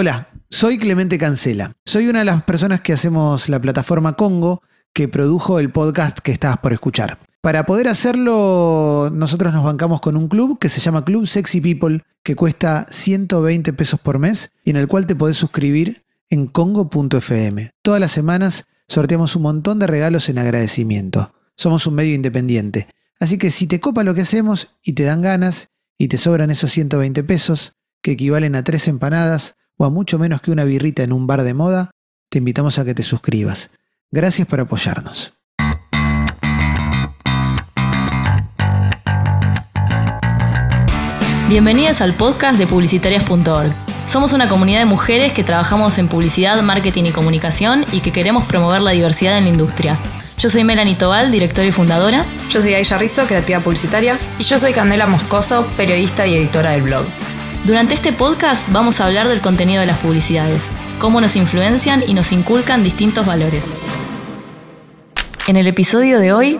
Hola, soy Clemente Cancela. Soy una de las personas que hacemos la plataforma Congo que produjo el podcast que estabas por escuchar. Para poder hacerlo, nosotros nos bancamos con un club que se llama Club Sexy People, que cuesta 120 pesos por mes y en el cual te podés suscribir en congo.fm. Todas las semanas sorteamos un montón de regalos en agradecimiento. Somos un medio independiente. Así que si te copa lo que hacemos y te dan ganas y te sobran esos 120 pesos, que equivalen a tres empanadas o a mucho menos que una birrita en un bar de moda, te invitamos a que te suscribas. Gracias por apoyarnos. Bienvenidas al podcast de publicitarias.org. Somos una comunidad de mujeres que trabajamos en publicidad, marketing y comunicación y que queremos promover la diversidad en la industria. Yo soy Melanie Tobal, directora y fundadora. Yo soy Aisha Rizzo, creativa publicitaria. Y yo soy Candela Moscoso, periodista y editora del blog. Durante este podcast vamos a hablar del contenido de las publicidades, cómo nos influencian y nos inculcan distintos valores. En el episodio de hoy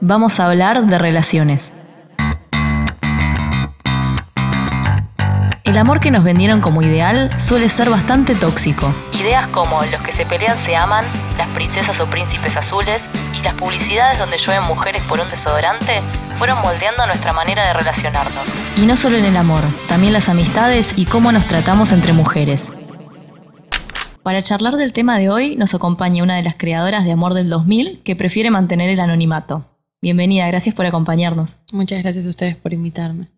vamos a hablar de relaciones. El amor que nos vendieron como ideal suele ser bastante tóxico. Ideas como los que se pelean se aman, las princesas o príncipes azules y las publicidades donde llueven mujeres por un desodorante fueron moldeando nuestra manera de relacionarnos. Y no solo en el amor, también las amistades y cómo nos tratamos entre mujeres. Para charlar del tema de hoy nos acompaña una de las creadoras de Amor del 2000 que prefiere mantener el anonimato. Bienvenida, gracias por acompañarnos. Muchas gracias a ustedes por invitarme.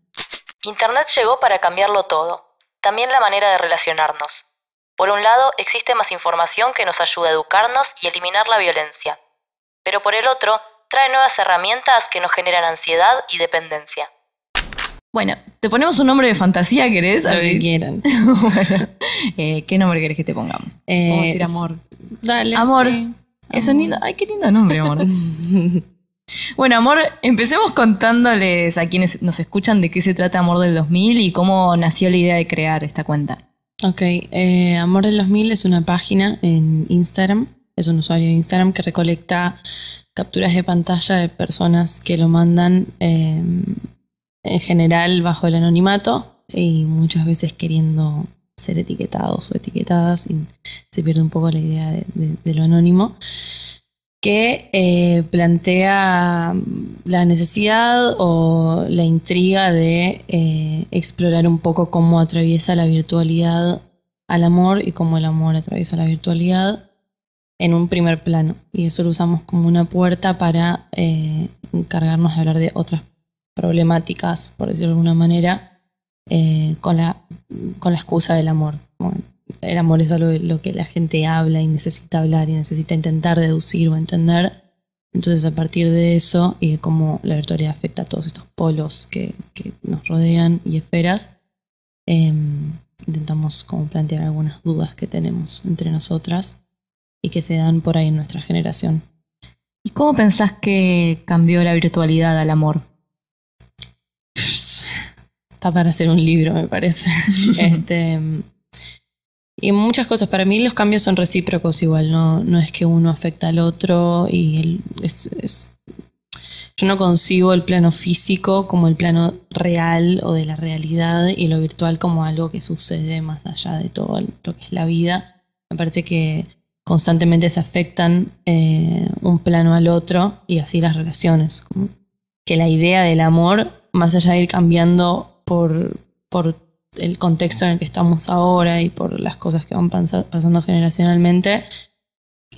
Internet llegó para cambiarlo todo, también la manera de relacionarnos. Por un lado, existe más información que nos ayuda a educarnos y eliminar la violencia. Pero por el otro, trae nuevas herramientas que nos generan ansiedad y dependencia. Bueno, te ponemos un nombre de fantasía, ¿querés? Lo que quieran. bueno, eh, ¿qué nombre querés que te pongamos? Eh, Vamos a decir amor. Dale, Amor. sí. Es un lindo, ay, qué lindo nombre, amor. bueno, amor, empecemos contándoles a quienes nos escuchan de qué se trata Amor del 2000 y cómo nació la idea de crear esta cuenta. Ok, eh, Amor del 2000 es una página en Instagram, es un usuario de Instagram que recolecta capturas de pantalla de personas que lo mandan eh, en general bajo el anonimato y muchas veces queriendo ser etiquetados o etiquetadas y se pierde un poco la idea de, de- de lo anónimo que eh, plantea la necesidad o la intriga de eh, explorar un poco cómo atraviesa la virtualidad al amor y cómo el amor atraviesa la virtualidad en un primer plano. Y eso lo usamos como una puerta para eh, encargarnos de hablar de otras problemáticas, por decirlo de alguna manera, con, la, con la excusa del amor. El amor es algo lo que la gente habla y necesita hablar y necesita intentar deducir o entender. Entonces, a partir de eso y de cómo la virtualidad afecta a todos estos polos que, que nos rodean y esferas, eh, intentamos como plantear algunas dudas que tenemos entre nosotras y que se dan por ahí en nuestra generación. ¿Y cómo pensás que cambió la virtualidad al amor? Está para hacer un libro, me parece. este, y muchas cosas. Para mí los cambios son recíprocos igual. No, no es que uno afecta al otro y el- es, yo no concibo el plano físico como el plano real o de la realidad y lo virtual como algo que sucede más allá de todo lo que es la vida. Me parece que constantemente se afectan eh, un plano al otro y así las relaciones. Que la idea del amor, más allá de ir cambiando por, por el contexto en el que estamos ahora y por las cosas que van pasando generacionalmente,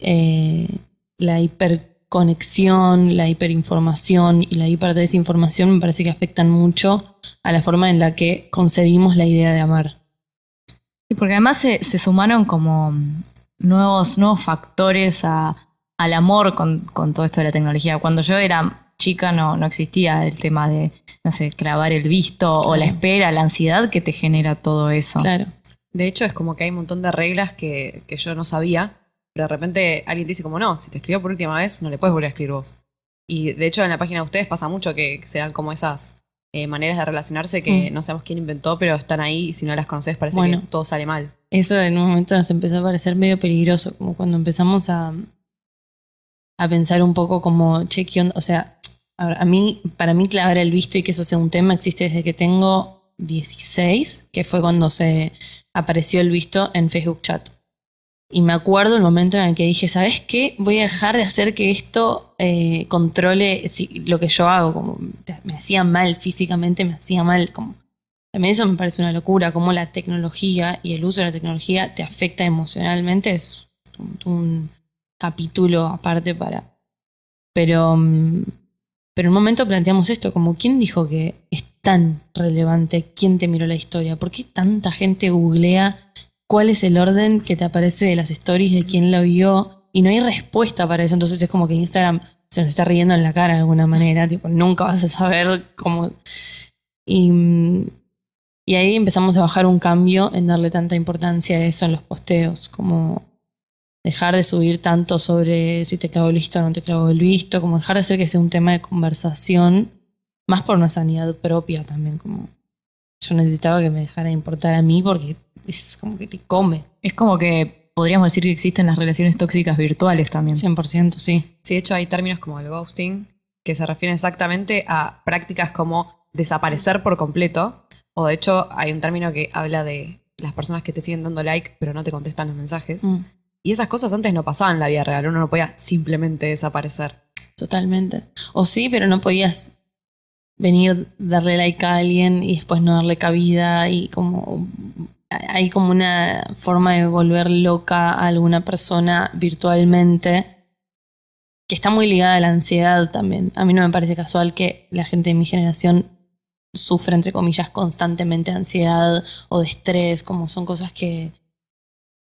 eh, la hiperconexión, la hiperinformación y la hiperdesinformación me parece que afectan mucho a la forma en la que concebimos la idea de amar. Sí, porque además se, se sumaron como nuevos, nuevos factores a- al amor con, con todo esto de la tecnología. Cuando yo era chica no, no existía el tema de, no sé, clavar el visto o la espera, la ansiedad que te genera todo eso. Claro. De hecho, es como que hay un montón de reglas que, que yo no sabía, pero de repente alguien te dice como, no, si te escribió por última vez, no le puedes volver a escribir vos. Y de hecho en la página de ustedes pasa mucho que, que se dan como esas eh, maneras de relacionarse que Mm. no sabemos quién inventó, pero están ahí y si no las conoces parece Bueno. que todo sale mal. Eso en un momento nos empezó a parecer medio peligroso, como cuando empezamos a, a pensar un poco como, che, ¿qué onda? O sea, a, mí, para mí clavar el visto y que eso sea un tema existe desde que tengo 16, que fue cuando se apareció el visto en Facebook Chat. Y me acuerdo el momento en el que dije, ¿sabes qué? Voy a dejar de hacer que esto eh, controle lo que yo hago. Me hacía mal físicamente, me hacía mal. Como, también eso me parece una locura, como la tecnología y el uso de la tecnología te afecta emocionalmente. Es un, un capítulo aparte para... Pero, mm, pero en un momento planteamos esto, como ¿quién dijo que es tan relevante quién te miró la historia? ¿Por qué tanta gente googlea cuál es el orden que te aparece de las stories de quién lo vio? Y no hay respuesta para eso, entonces es como que Instagram se nos está riendo en la cara de alguna manera, tipo, nunca vas a saber cómo... Y, y ahí empezamos a bajar un cambio en darle tanta importancia a eso en los posteos, como dejar de subir tanto sobre si te clavó el visto o no te clavó el visto, como dejar de hacer que sea un tema de conversación, más por una sanidad propia también, como yo necesitaba que me dejara de importar a mí porque es como que te come, Es como que podríamos decir que existen las relaciones tóxicas virtuales también. 100% sí. Sí, de hecho hay términos como el ghosting que se refieren exactamente a prácticas como desaparecer por completo. O de hecho hay un término que habla de las personas que te siguen dando like pero no te contestan los mensajes. Mm, Y esas cosas antes no pasaban en la vida real. Uno no podía simplemente desaparecer. totalmente. O sí, pero no podías venir, darle like a alguien y después no darle cabida y como hay como una forma de volver loca a alguna persona virtualmente que está muy ligada a la ansiedad también. A mí no me parece casual que la gente de mi generación sufra, entre comillas, constantemente ansiedad o de estrés, como son cosas que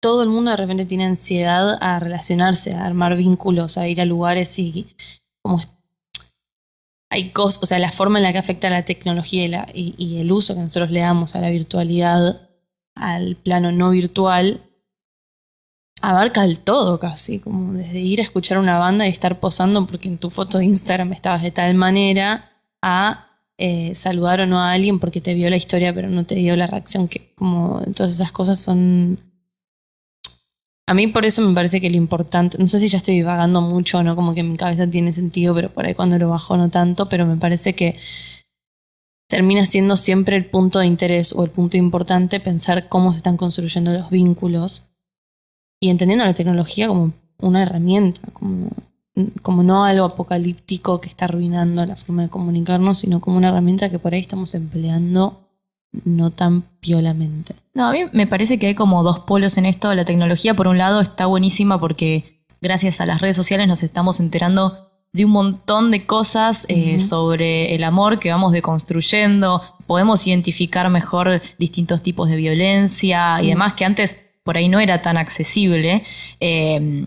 todo el mundo de repente tiene ansiedad a relacionarse, a armar vínculos, a ir a lugares y como hay cosas, o sea, la forma en la que afecta la tecnología y el uso que nosotros le damos a la virtualidad, al plano no virtual, abarca el todo casi, como desde ir a escuchar una banda y estar posando porque en tu foto de Instagram estabas de tal manera, a eh, saludar o no a alguien porque te vio la historia pero no te dio la reacción que como todas esas cosas son a mí por eso me parece que lo importante, no sé si ya estoy divagando mucho no, como que mi cabeza tiene sentido, pero por ahí cuando lo bajo no tanto, pero me parece que termina siendo siempre el punto de interés o el punto importante pensar cómo se están construyendo los vínculos y entendiendo la tecnología como una herramienta, como, como no algo apocalíptico que está arruinando la forma de comunicarnos, sino como una herramienta que por ahí estamos empleando no tan piolamente. No, a mí me parece que hay como dos polos en esto. La tecnología, por un lado, está buenísima porque gracias a las redes sociales nos estamos enterando de un montón de cosas eh, sobre el amor que vamos deconstruyendo. Podemos identificar mejor distintos tipos de violencia y demás que antes por ahí no era tan accesible. Eh,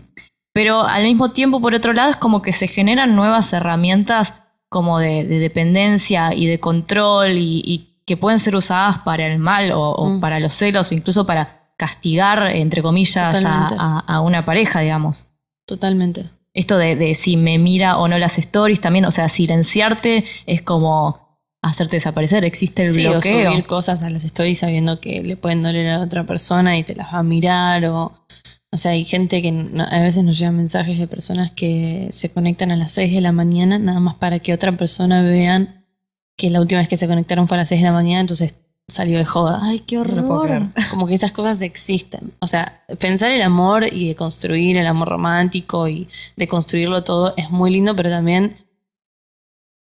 pero al mismo tiempo, por otro lado, es como que se generan nuevas herramientas como de, de dependencia y de control y, y que pueden ser usadas para el mal o, o Mm. para los celos o incluso para castigar, entre comillas, a, Totalmente. a- a una pareja, digamos. Totalmente. Esto de, de si me mira o no las stories también, o sea, silenciarte es como hacerte desaparecer, existe el Sí, o bloqueo. subir cosas a las stories sabiendo que le pueden doler a otra persona y te las va a mirar o... O sea, hay gente que no- a veces nos llegan mensajes de personas que se conectan a las 6 de la mañana nada más para que otra persona vean que la última vez que se conectaron fue a las 6 de la mañana, entonces salió de joda. Ay, qué horror. Como que esas cosas existen. O sea, pensar el amor y de construir el amor romántico y de construirlo todo es muy lindo, pero también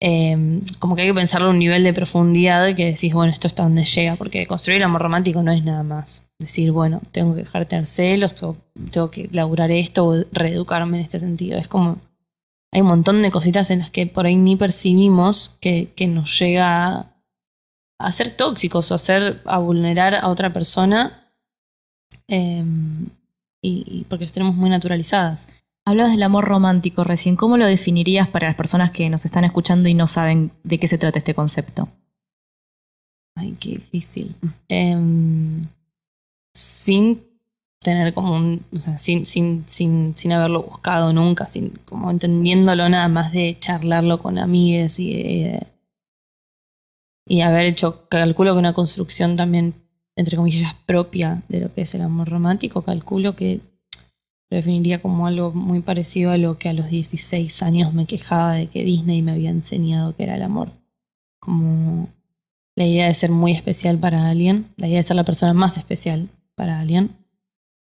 eh, como que hay que pensarlo a un nivel de profundidad que decís, bueno, esto está donde llega, porque construir el amor romántico no es nada más decir, bueno, tengo que dejar de tener celos, o tengo que laburar esto o reeducarme en este sentido. Es como, hay un montón de cositas en las que por ahí ni percibimos que, que nos llega a, a ser tóxicos o a, ser, a vulnerar a otra persona eh, y, y porque las tenemos muy naturalizadas. Hablabas del amor romántico recién. ¿Cómo lo definirías para las personas que nos están escuchando y no saben de qué se trata este concepto? Ay, qué difícil. Em, sin tener como un, o sea, sin, sin, sin, sin haberlo buscado nunca, sin, como entendiéndolo nada más de charlarlo con amigues y, y haber hecho, calculo que una construcción también, entre comillas, propia de lo que es el amor romántico, calculo que lo definiría como algo muy parecido a lo que a los 16 años me quejaba de que Disney me había enseñado que era el amor. Como la idea de ser muy especial para alguien, la idea de ser la persona más especial para alguien,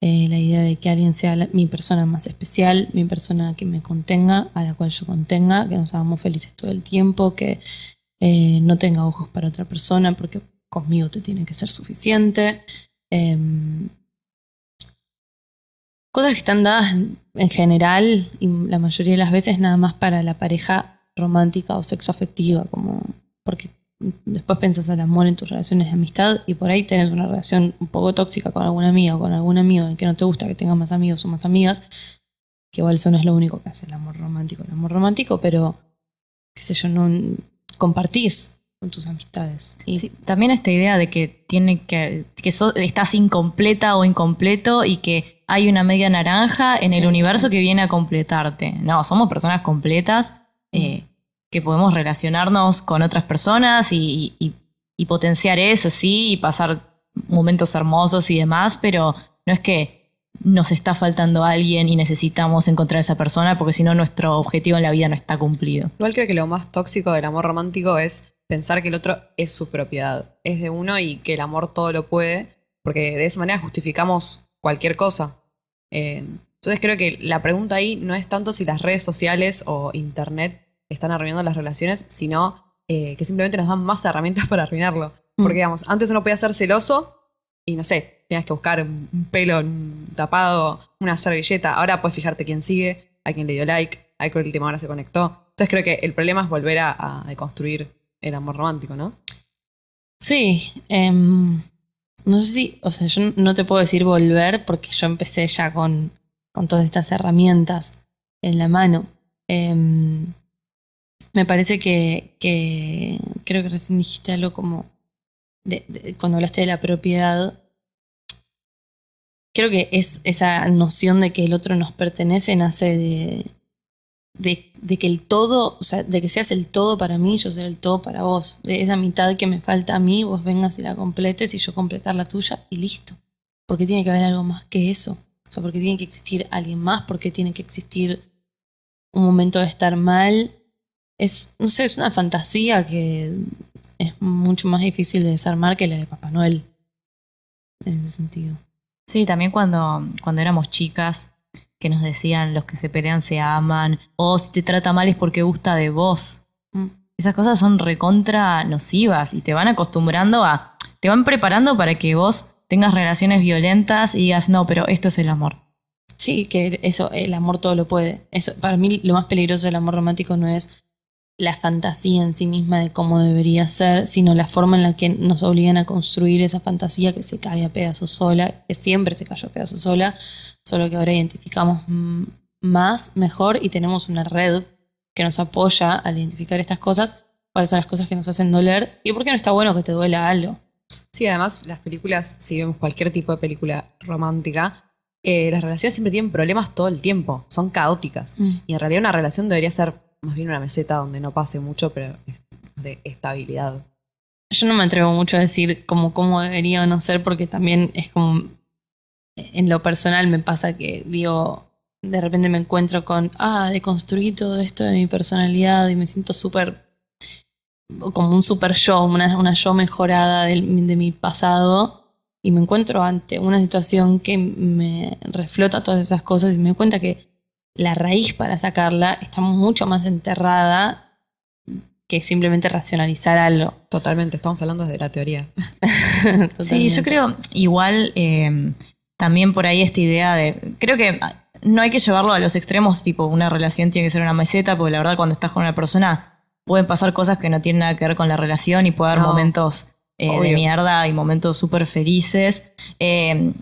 eh, la idea de que alguien sea mi persona más especial, mi persona que me contenga, a la cual yo contenga, que nos hagamos felices todo el tiempo, que eh, no tenga ojos para otra persona porque conmigo te tiene que ser suficiente. Em, cosas que están dadas en general y la mayoría de las veces nada más para la pareja romántica o sexoafectiva, como porque después pensás al amor en tus relaciones de amistad y por ahí tenés una relación un poco tóxica con alguna amiga o con algún amigo en que no te gusta que tengas más amigos o más amigas, que igual eso no es lo único que hace el amor romántico, el amor romántico, pero qué sé yo, no compartís con tus amistades. Y Sí, también esta idea de que tiene que, que so- estás incompleta o incompleto y que hay una media naranja en el 100%. universo que viene a completarte. No, somos personas completas eh, que podemos relacionarnos con otras personas y, potenciar eso, sí, y pasar momentos hermosos y demás, pero no es que nos está faltando alguien y necesitamos encontrar a esa persona porque si no nuestro objetivo en la vida no está cumplido. Igual creo que lo más tóxico del amor romántico es pensar que el otro es su propiedad, es de uno y que el amor todo lo puede, porque de esa manera justificamos cualquier cosa. Eh, entonces creo que la pregunta ahí no es tanto si las redes sociales o internet están arruinando las relaciones, sino eh, que simplemente nos dan más herramientas para arruinarlo. Mm. Porque digamos, antes uno podía ser celoso y no sé, tenías que buscar un un pelo un tapado, una servilleta. Ahora puedes fijarte quién sigue, a quién le dio like, a qué última hora se conectó. Entonces creo que el problema es volver a, a deconstruir el amor romántico, ¿no? Sí, em, no sé si, o sea, yo no te puedo decir volver porque yo empecé ya con, con todas estas herramientas en la mano. Em, me parece que, que creo que recién dijiste algo como de- de- cuando hablaste de la propiedad. Creo que es esa noción de que el otro nos pertenece nace de, de, de que el todo, o sea, de que seas el todo para mí, yo ser el todo para vos. De esa mitad que me falta a mí, vos vengas y la completes y yo completar la tuya y listo. Porque tiene que haber algo más que eso. O sea, porque tiene que existir alguien más, porque tiene que existir un momento de estar mal. Es, no sé, es una fantasía que es mucho más difícil de desarmar que la de Papá Noel. En ese sentido. Sí, también cuando, cuando éramos chicas, que nos decían los que se pelean se aman, o si te trata mal es porque gusta de vos. Mm. Esas cosas son recontra nocivas y te van acostumbrando a, te van preparando para que vos tengas relaciones violentas y digas, no, pero esto es el amor. Sí, que eso, el amor todo lo puede. Eso, para mí lo más peligroso del amor romántico no es la fantasía en sí misma de cómo debería ser, sino la forma en la que nos obligan a construir esa fantasía que se cae a pedazos sola, que siempre se cayó a pedazos sola, solo que ahora identificamos mm, más, mejor y tenemos una red que nos apoya al identificar estas cosas, cuáles son las cosas que nos hacen doler y por qué no está bueno que te duela algo. Sí, además las películas, si vemos cualquier tipo de película romántica, eh, las relaciones siempre tienen problemas todo el tiempo, son caóticas. Y en realidad una relación debería ser más bien una meseta donde no pase mucho, pero de estabilidad. Yo no me atrevo mucho a decir como cómo debería o no ser, porque también es como. En lo personal me pasa que digo. De repente me encuentro con. Ah, deconstruí todo esto de mi personalidad y me siento súper. Como un super yo, una, una yo mejorada del- de, mi pasado. Y me encuentro ante una situación que me reflota todas esas cosas y me doy cuenta que la raíz para sacarla está mucho más enterrada que simplemente racionalizar algo. Totalmente, estamos hablando desde la teoría. Sí, yo creo igual eh, también por ahí esta idea de, creo que no hay que llevarlo a los extremos, tipo una relación tiene que ser una meseta, porque la verdad cuando estás con una persona pueden pasar cosas que no tienen nada que ver con la relación y puede haber No, momentos eh, de mierda y momentos súper felices. Eh,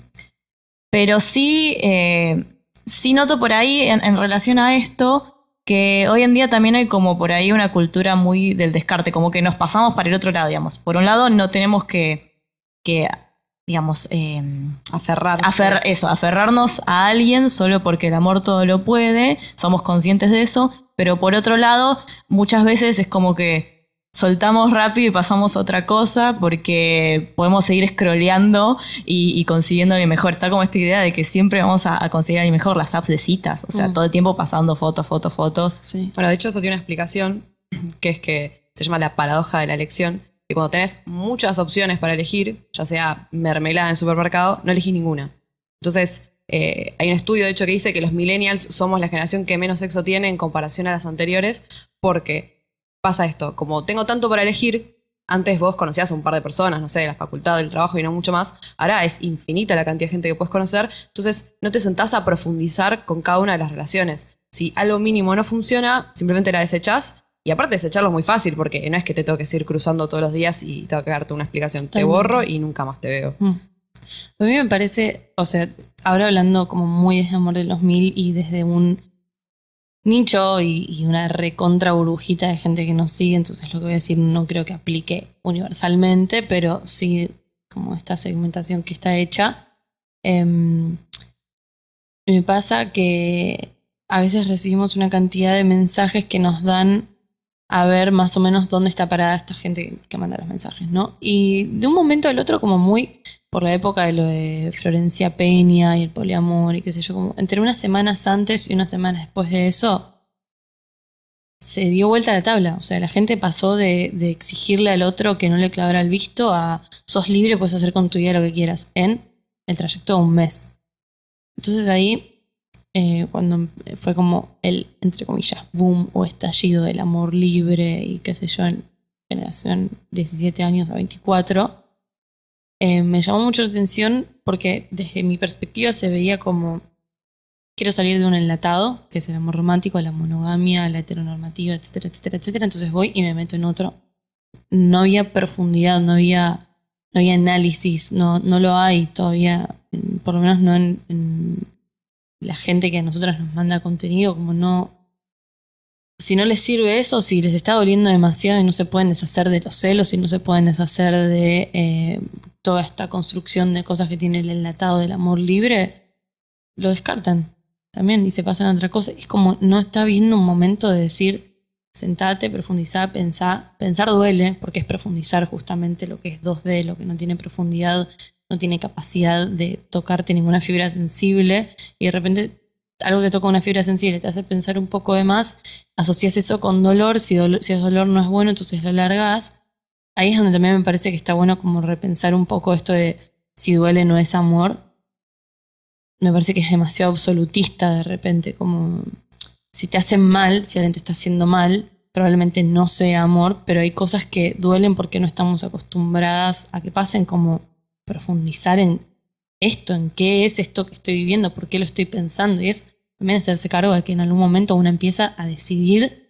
pero sí, eh, sí noto por ahí en, en relación a esto que hoy en día también hay como por ahí una cultura muy del descarte, como que nos pasamos para el otro lado, digamos. Por un lado no tenemos que, que digamos, eh, Aferrarse. afer- eso, aferrarnos a alguien solo porque el amor todo lo puede, somos conscientes de eso, pero por otro lado, muchas veces es como que soltamos rápido y pasamos a otra cosa porque podemos seguir scrolleando y, y consiguiendo lo mejor. Está como esta idea de que siempre vamos a, a conseguir lo mejor las apps de citas, o sea, Mm. todo el tiempo pasando fotos, fotos, fotos. Sí. Bueno, de hecho eso tiene una explicación, que es que se llama la paradoja de la elección, que cuando tenés muchas opciones para elegir, ya sea mermelada en el supermercado, no elegís ninguna. Entonces, eh, hay un estudio, de hecho, que dice que los millennials somos la generación que menos sexo tiene en comparación a las anteriores, porque pasa esto, como tengo tanto para elegir, antes vos conocías a un par de personas, no sé, de la facultad, del trabajo y no mucho más. Ahora es infinita la cantidad de gente que puedes conocer. Entonces no te sentás a profundizar con cada una de las relaciones. Si algo mínimo no funciona, simplemente la desechás. Y aparte desecharlo es muy fácil porque no es que te tengo que ir cruzando todos los días y tengo que darte una explicación. Te borro y nunca más te veo. Mm. A mí me parece, o sea, ahora hablando como muy desde Amor de los Mil y desde un nicho y, una recontra burbujita de gente que nos sigue, entonces lo que voy a decir no creo que aplique universalmente, pero sí como esta segmentación que está hecha. Em, me pasa que a veces recibimos una cantidad de mensajes que nos dan a ver más o menos dónde está parada esta gente que manda los mensajes, ¿no? Y de un momento al otro, como muy por la época de lo de Florencia Peña y el poliamor y qué sé yo, como entre unas semanas antes y unas semanas después de eso, se dio vuelta la tabla. O sea, la gente pasó de, de exigirle al otro que no le clavara el visto a sos libre, puedes hacer con tu vida lo que quieras en el trayecto de un mes. Entonces ahí eh, cuando fue como el, entre comillas, boom o estallido del amor libre y qué sé yo, en generación 17 años a 24, eh, me llamó mucho la atención porque desde mi perspectiva se veía como quiero salir de un enlatado, que es el amor romántico, la monogamia, la heteronormativa, etcétera, etcétera, etcétera. Entonces voy y me meto en otro. No había profundidad, no había, no había análisis, no, no lo hay todavía, por lo menos no en la gente que a nosotras nos manda contenido, como no. Si no les sirve eso, si les está doliendo demasiado y no se pueden deshacer de los celos y no se pueden deshacer de eh, toda esta construcción de cosas que tiene el enlatado del amor libre, lo descartan también y se pasan a otra cosa. Es como no está viendo un momento de decir, sentate, profundizar, pensar. Pensar duele, porque es profundizar justamente lo que es 2D, lo que no tiene profundidad, no tiene capacidad de tocarte ninguna fibra sensible y de repente algo que toca una fibra sensible te hace pensar un poco de más, asocias eso con dolor, si, si es dolor no es bueno, entonces lo largas. Ahí es donde también me parece que está bueno como repensar un poco esto de si duele no es amor. Me parece que es demasiado absolutista de repente, como si te hacen mal, si alguien te está haciendo mal, probablemente no sea amor, pero hay cosas que duelen porque no estamos acostumbradas a que pasen como profundizar en esto, en qué es esto que estoy viviendo, por qué lo estoy pensando. Y es también hacerse cargo de que en algún momento uno empieza a decidir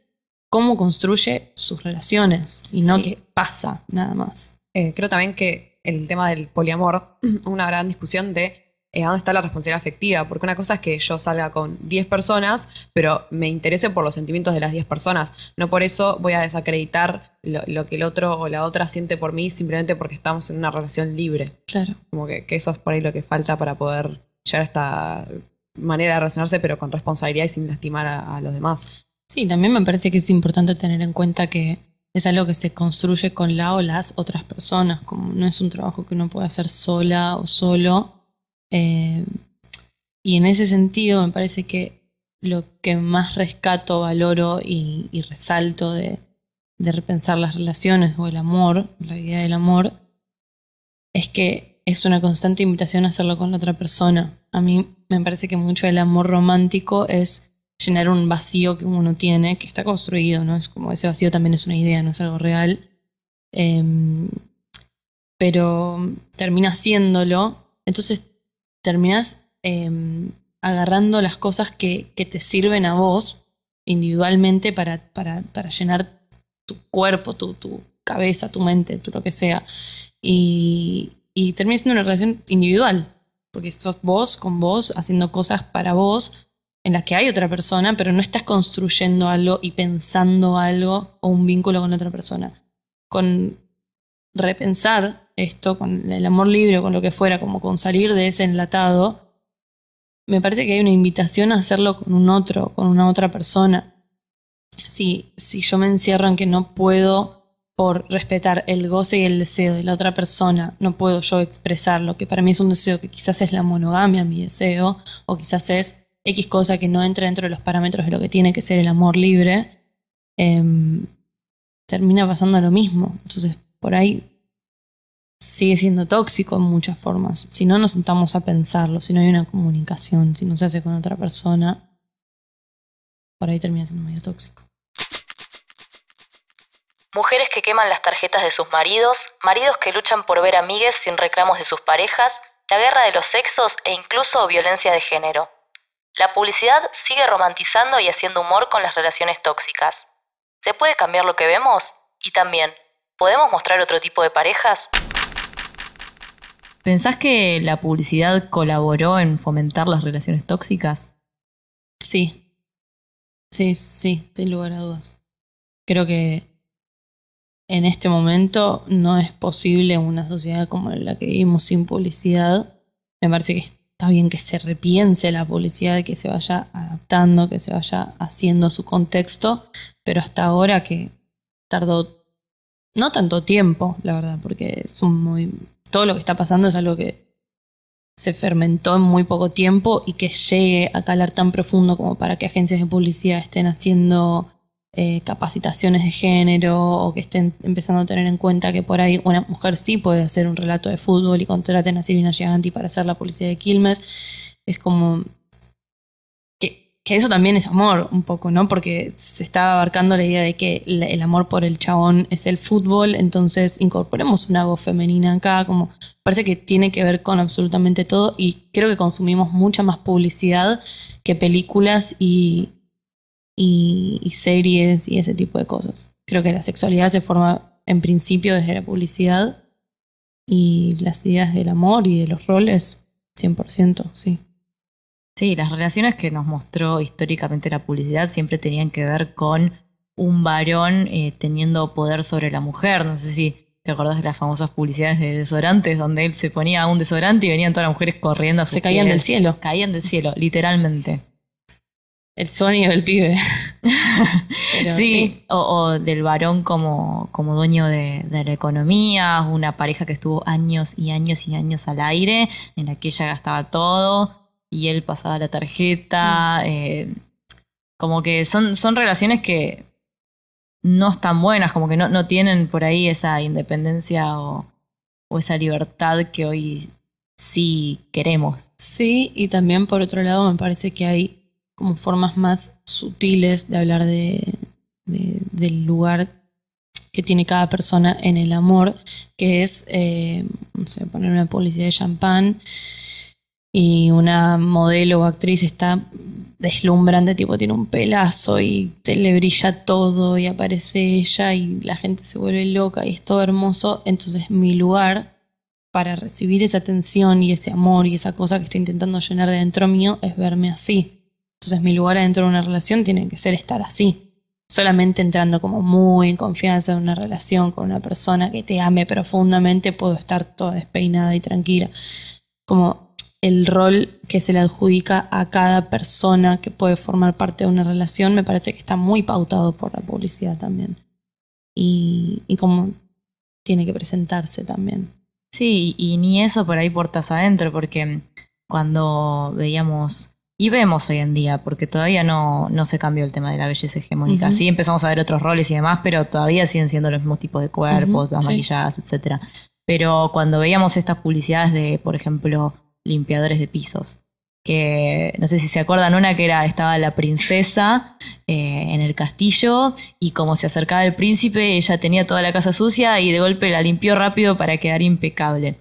cómo construye sus relaciones y no qué pasa nada más. Eh, creo también que el tema del poliamor, una gran discusión de eh, dónde está la responsabilidad afectiva. Porque una cosa es que yo salga con 10 personas, pero me interese por los sentimientos de las 10 personas. No por eso voy a desacreditar lo, que el otro o la otra siente por mí simplemente porque estamos en una relación libre. Claro. Como que, eso es por ahí lo que falta para poder llegar a esta manera de relacionarse, pero con responsabilidad y sin lastimar a, los demás. Sí, también me parece que es importante tener en cuenta que es algo que se construye con la o las otras personas, como no es un trabajo que uno puede hacer sola o solo, eh, y en ese sentido me parece que lo que más rescato, valoro y, resalto de, repensar las relaciones o el amor, la idea del amor, es que es una constante invitación a hacerlo con la otra persona. A mí me parece que mucho del amor romántico es llenar un vacío que uno tiene, que está construido, ¿no? Es como ese vacío también es una idea, no es algo real. Em, pero termina haciéndolo. Entonces terminas em, agarrando las cosas que, te sirven a vos individualmente para, para, llenar tu cuerpo, tu, tu, cabeza, tu mente, tu lo que sea. Y, y termina siendo una relación individual, porque sos vos con vos haciendo cosas para vos en las que hay otra persona, pero no estás construyendo algo y pensando algo o un vínculo con otra persona. Con repensar esto, con el amor libre o con lo que fuera, como con salir de ese enlatado, me parece que hay una invitación a hacerlo con un otro, con una otra persona. Si, si yo me encierro en que no puedo, por respetar el goce y el deseo de la otra persona, no puedo yo expresar lo que para mí es un deseo, que quizás es la monogamia, mi deseo, o quizás es X cosa que no entra dentro de los parámetros de lo que tiene que ser el amor libre, em, termina pasando lo mismo. Entonces, por ahí sigue siendo tóxico en muchas formas. Si no nos sentamos a pensarlo, si no hay una comunicación, si no se hace con otra persona, por ahí termina siendo medio tóxico. Mujeres que queman las tarjetas de sus maridos, maridos que luchan por ver amigues sin reclamos de sus parejas, la guerra de los sexos e incluso violencia de género. La publicidad sigue romantizando y haciendo humor con las relaciones tóxicas. ¿Se puede cambiar lo que vemos? Y también, ¿podemos mostrar otro tipo de parejas? ¿Pensás que la publicidad colaboró en fomentar las relaciones tóxicas? Sí. Sí, sí, sin lugar a dudas. Creo que en este momento no es posible una sociedad como la que vivimos sin publicidad. Me parece que está bien que se repiense la publicidad, que se vaya adaptando, que se vaya haciendo su contexto, pero hasta ahora que tardó no tanto tiempo, la verdad, porque es un muy, todo lo que está pasando es algo que se fermentó en muy poco tiempo y que llegue a calar tan profundo como para que agencias de publicidad estén haciendo eh, capacitaciones de género o que estén empezando a tener en cuenta que por ahí una mujer sí puede hacer un relato de fútbol y contraten a Silvina Giganti para hacer la publicidad de Quilmes. Es como que, eso también es amor un poco, ¿no? Porque se está abarcando la idea de que el amor por el chabón es el fútbol, entonces incorporemos una voz femenina acá, como parece que tiene que ver con absolutamente todo y creo que consumimos mucha más publicidad que películas y, y, series y ese tipo de cosas. Creo que la sexualidad se forma en principio desde la publicidad y las ideas del amor y de los roles 100%, sí. Sí, las relaciones que nos mostró históricamente la publicidad siempre tenían que ver con un varón eh, teniendo poder sobre la mujer. No sé si te acordás de las famosas publicidades de desodorantes donde él se ponía un desodorante y venían todas las mujeres corriendo a Se caían del cielo. Caían del cielo, literalmente. El sueño del pibe. sí, O, del varón como, como dueño de, la economía, una pareja que estuvo años y años y años al aire, en la que ella gastaba todo y él pasaba la tarjeta. Mm. Eh, como que son, son relaciones que no están buenas, como que no, no tienen por ahí esa independencia o, o esa libertad que hoy sí queremos. Sí, y también por otro lado me parece que hay como formas más sutiles de hablar de, del lugar que tiene cada persona en el amor, que es, eh, no sé, poner una publicidad de champán y una modelo o actriz está deslumbrante, tipo tiene un pelazo y te le brilla todo y aparece ella y la gente se vuelve loca y es todo hermoso, entonces mi lugar para recibir esa atención y ese amor y esa cosa que estoy intentando llenar de dentro mío es verme así. Entonces mi lugar adentro de una relación tiene que ser estar así. Solamente entrando como muy en confianza en una relación con una persona que te ame profundamente, puedo estar toda despeinada y tranquila. Como el rol que se le adjudica a cada persona que puede formar parte de una relación me parece que está muy pautado por la publicidad también. Y, y como tiene que presentarse también. Sí, y ni eso por ahí portas adentro, porque cuando veíamos y vemos hoy en día, porque todavía no, no se cambió el tema de la belleza hegemónica. Sí empezamos a ver otros roles y demás, pero todavía siguen siendo los mismos tipos de cuerpos, las maquilladas, etcétera. Pero cuando veíamos estas publicidades de, por ejemplo, limpiadores de pisos, que no sé si se acuerdan una que era estaba la princesa eh, en el castillo y como se acercaba el príncipe ella tenía toda la casa sucia y de golpe la limpió rápido para quedar impecable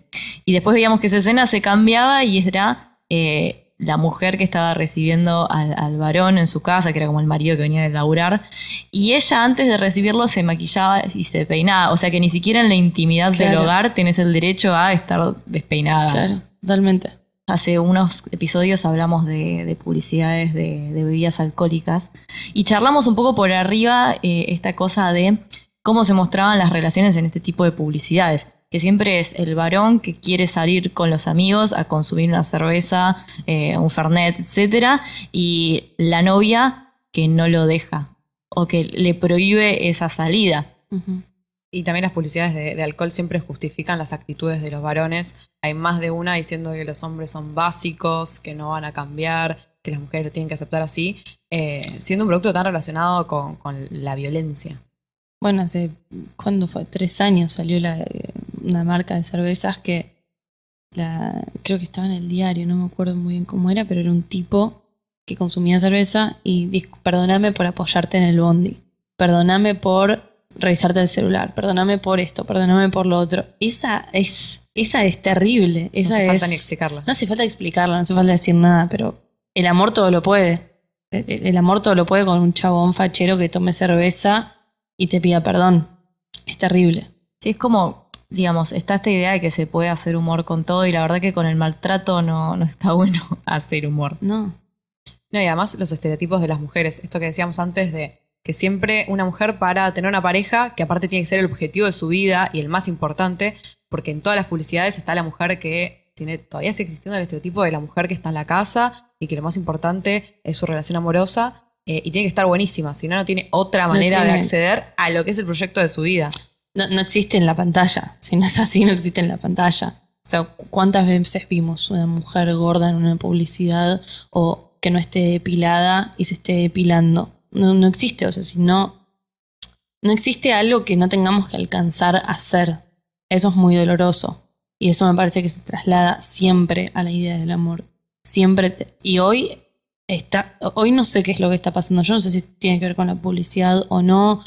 y después veíamos que esa escena se cambiaba y era eh, la mujer que estaba recibiendo al, varón en su casa, que era como el marido que venía de laburar, y ella antes de recibirlo se maquillaba y se peinaba, o sea que ni siquiera en la intimidad del hogar tienes el derecho a estar despeinada. Claro, totalmente. Hace unos episodios hablamos de, publicidades de, bebidas alcohólicas y charlamos un poco por arriba eh, esta cosa de cómo se mostraban las relaciones en este tipo de publicidades que siempre es el varón que quiere salir con los amigos a consumir una cerveza, eh, un fernet, etcétera, y la novia que no lo deja o que le prohíbe esa salida. Y también las publicidades de, alcohol siempre justifican las actitudes de los varones. Hay más de una diciendo que los hombres son básicos, que no van a cambiar, que las mujeres lo tienen que aceptar así, eh, siendo un producto tan relacionado con la violencia. Bueno, hace, ¿cuándo fue? Tres años salió la, una marca de cervezas que la, creo que estaba en el diario, no me acuerdo muy bien cómo era, pero era un tipo que consumía cerveza y dijo, perdóname por apoyarte en el bondi, perdóname por revisarte el celular, perdóname por esto, perdóname por lo otro. Esa es, esa es terrible. Esa no hace es, falta ni explicarla. No hace falta explicarla, no hace falta decir nada, pero el amor todo lo puede. El, el amor todo lo puede con un chabón fachero que tome cerveza y te pida perdón. Es terrible. Sí, es como, digamos, está esta idea de que se puede hacer humor con todo y la verdad que con el maltrato no, no está bueno hacer humor. No. No, y además los estereotipos de las mujeres. Esto que decíamos antes de que siempre una mujer para tener una pareja, que aparte tiene que ser el objetivo de su vida y el más importante, porque en todas las publicidades está la mujer que tiene, todavía sigue existiendo el estereotipo de la mujer que está en la casa y que lo más importante es su relación amorosa eh, y tiene que estar buenísima, si no, no tiene otra No manera de acceder a lo que es el proyecto de su vida. No, no existe en la pantalla. Si no es así, no existe en la pantalla. O sea, ¿cuántas veces vimos una mujer gorda en una publicidad o que no esté depilada y se esté depilando? No, no existe. O sea, si no, no existe algo que no tengamos que alcanzar a hacer. Eso es muy doloroso. Y eso me parece que se traslada siempre a la idea del amor. Siempre. te- y hoy está, hoy no sé qué es lo que está pasando. Yo no sé si tiene que ver con la publicidad o no,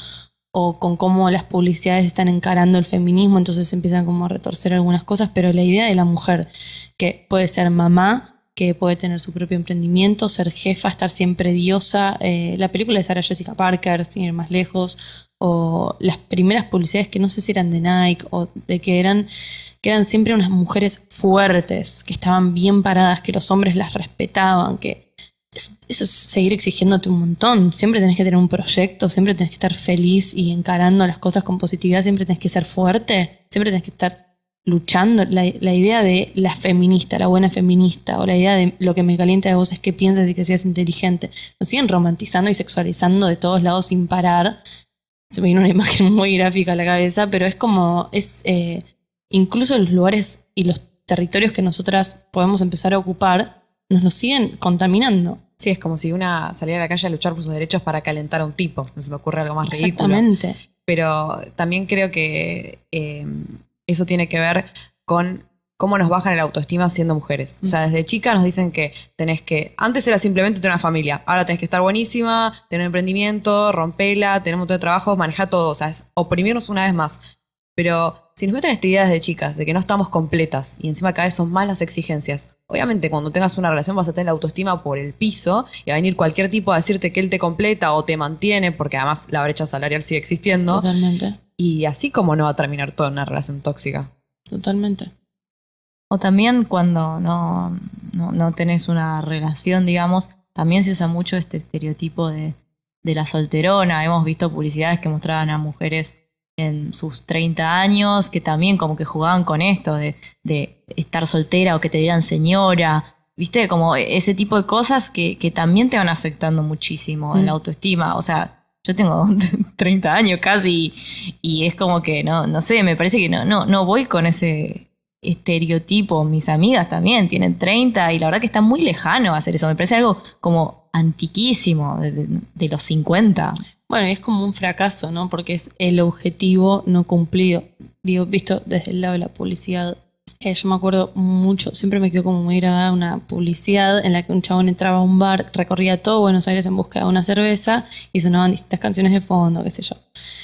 o con cómo las publicidades están encarando el feminismo, entonces empiezan como a retorcer algunas cosas, pero la idea de la mujer, que puede ser mamá, que puede tener su propio emprendimiento, ser jefa, estar siempre diosa, eh, la película de Sarah Jessica Parker, sin ir más lejos, o las primeras publicidades que no sé si eran de Nike o de que eran que eran siempre unas mujeres fuertes, que estaban bien paradas, que los hombres las respetaban, que eso es seguir exigiéndote un montón. Siempre tenés que tener un proyecto, siempre tenés que estar feliz y encarando las cosas con positividad, siempre tenés que ser fuerte, siempre tenés que estar luchando. La, idea de la feminista, la buena feminista, o la idea de lo que me calienta de vos es que pienses y que seas inteligente. Nos siguen romantizando y sexualizando de todos lados sin parar. Se me vino una imagen muy gráfica a la cabeza, pero es como, es eh, incluso los lugares y los territorios que nosotras podemos empezar a ocupar, nos los siguen contaminando. Sí, es como si una saliera a la calle a luchar por sus derechos para calentar a un tipo. No se me ocurre algo más ridículo. Exactamente. pero también creo que eh, eso tiene que ver con cómo nos bajan el autoestima siendo mujeres. O sea, desde chica nos dicen que tenés que, antes era simplemente tener una familia, ahora tenés que estar buenísima, tener un emprendimiento, rompela, tener un montón de trabajo, manejar todo, o sea, es oprimirnos una vez más. Pero si nos meten esta idea desde chicas de que no estamos completas y encima cada vez son más las exigencias, obviamente cuando tengas una relación vas a tener la autoestima por el piso y va a venir cualquier tipo a decirte que él te completa o te mantiene, porque además la brecha salarial sigue existiendo. Totalmente. Y así como no va a terminar toda una relación tóxica. Totalmente. O también cuando no, no, no tenés una relación, digamos, también se usa mucho este estereotipo de, de la solterona. Hemos visto publicidades que mostraban a mujeres en sus 30 años que también como que jugaban con esto de, de estar soltera o que te dieran señora. ¿Viste? Como ese tipo de cosas que, que también te van afectando muchísimo en Mm. la autoestima. O sea, yo tengo 30 años casi y, y es como que no, no sé, me parece que no, no, no voy con ese estereotipo. Mis amigas también tienen 30 y la verdad que está muy lejano hacer eso. Me parece algo como antiquísimo de, los 50. Bueno, y es como un fracaso, ¿no? Porque es el objetivo no cumplido. Digo, visto desde el lado de la publicidad. Eh, yo me acuerdo mucho, siempre me quedó como muy grabada una publicidad en la que un chabón entraba a un bar, recorría todo Buenos Aires en busca de una cerveza y sonaban distintas canciones de fondo, qué sé yo.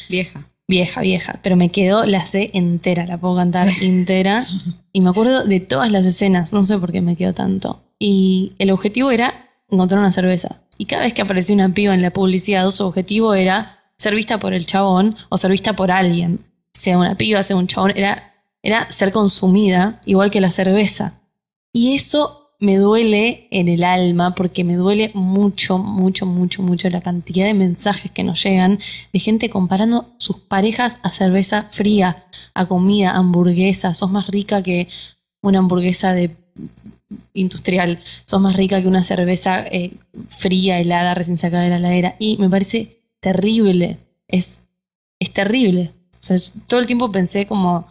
Vieja. Vieja, vieja, pero me quedó, la sé entera, la puedo cantar entera. Y me acuerdo de todas las escenas, no sé por qué me quedó tanto. Y el objetivo era encontrar una cerveza. Y cada vez que aparecía una piba en la publicidad, su objetivo era ser vista por el chabón o ser vista por alguien. Sea una piba, sea un chabón, era, era ser consumida, igual que la cerveza. Y eso me duele en el alma porque me duele mucho, mucho, mucho, mucho la cantidad de mensajes que nos llegan de gente comparando sus parejas a cerveza fría, a comida, hamburguesa. Sos más rica que una hamburguesa de industrial, sos más rica que una cerveza eh, fría, helada, recién sacada de la heladera. Y me parece terrible, es, es terrible. O sea, todo el tiempo pensé como,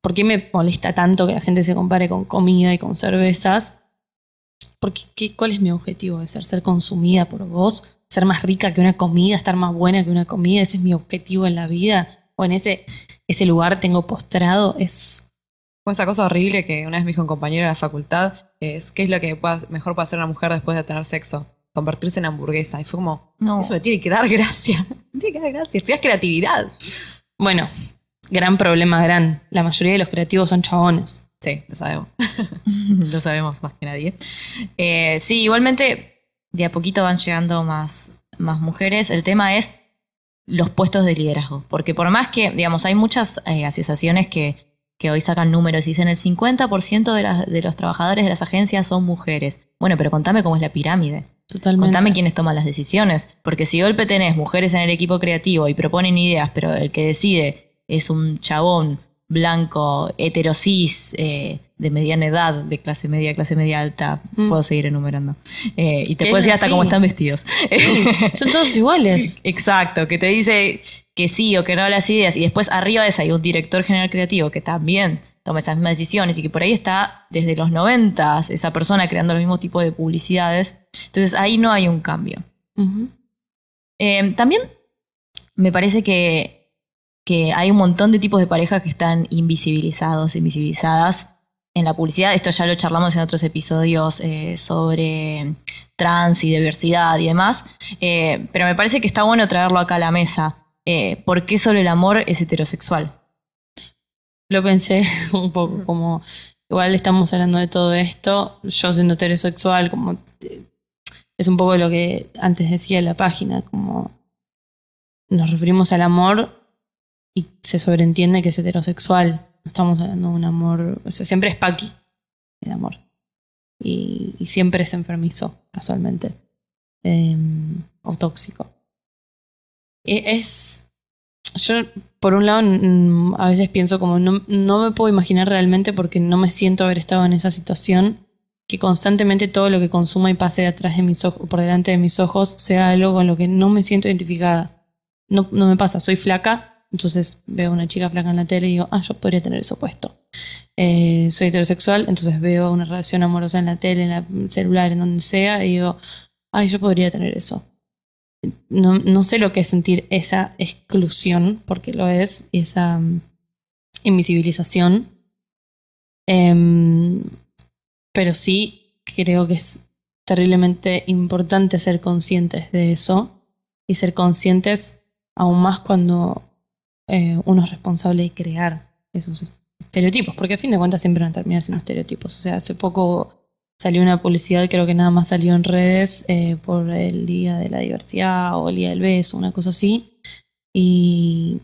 ¿por qué me molesta tanto que la gente se compare con comida y con cervezas? Porque, ¿qué, ¿Cuál es mi objetivo de ser? ¿Ser consumida por vos? ser más rica que una comida, estar más buena que una comida, ese es mi objetivo en la vida, o en ese, ese lugar tengo postrado, es... Fue esa cosa horrible que una vez me dijo un compañero de la facultad, que es, ¿qué es lo que mejor puede hacer una mujer después de tener sexo? Convertirse en hamburguesa. Y fue como, No. eso me tiene que dar gracia. Me tiene que dar gracia. Estudias creatividad. Bueno, gran problema, gran. La mayoría de los creativos son chabones. Sí, lo sabemos. Lo sabemos más que nadie. Eh, sí, igualmente de a poquito van llegando más, más mujeres. El tema es los puestos de liderazgo. Porque por más que, digamos, hay muchas eh, asociaciones que, que hoy sacan números y dicen el 50% de, las- de los trabajadores de las agencias son mujeres. Bueno, pero contame cómo es la pirámide. Totalmente. Contame quiénes toman las decisiones. Porque si de golpe tenés mujeres en el equipo creativo y proponen ideas, pero el que decide es un chabón blanco, heterosis, eh, de mediana edad, de clase media, clase media alta, Mm. puedo seguir enumerando. Eh, y te puedo decir hasta cómo están vestidos. Son todos iguales. Exacto, que te dice que sí o que no las ideas y después arriba de esa hay un director general creativo que también toma esas mismas decisiones y que por ahí está desde los 90 esa persona creando los mismos tipos de publicidades. Entonces ahí no hay un cambio. Eh, también me parece que, que hay un montón de tipos de parejas que están invisibilizados, invisibilizadas en la publicidad. Esto ya lo charlamos en otros episodios eh, sobre trans y diversidad y demás. Eh, pero me parece que está bueno traerlo acá a la mesa. Eh, ¿Por qué solo el amor es heterosexual? Lo pensé un poco como, igual estamos hablando de todo esto, yo siendo heterosexual, como es un poco lo que antes decía en la página, como nos referimos al amor y se sobreentiende que es heterosexual, no estamos hablando de un amor, o sea, siempre es paqui el amor y, y siempre es enfermizo, casualmente, eh, o tóxico. Es, yo por un lado a veces pienso como no, no me puedo imaginar realmente porque no me siento haber estado en esa situación que constantemente todo lo que consuma y pase detrás de mis ojos, por delante de mis ojos sea algo con lo que no me siento identificada. No, no me pasa, soy flaca, entonces veo a una chica flaca en la tele y digo, ah, yo podría tener eso puesto. Eh, soy heterosexual, entonces veo una relación amorosa en la tele, en la celular, en donde sea, y digo, ay, yo podría tener eso no, no sé lo que es sentir esa exclusión, porque lo es, esa mm, invisibilización. Em, pero sí creo que es terriblemente importante ser conscientes de eso y ser conscientes aún más cuando eh, uno es responsable de crear esos estereotipos, porque a fin de cuentas siempre van a terminar siendo estereotipos. O sea, hace poco salió una publicidad, creo que nada más salió en redes eh, por el Día de la Diversidad o el Día del Beso, una cosa así. Y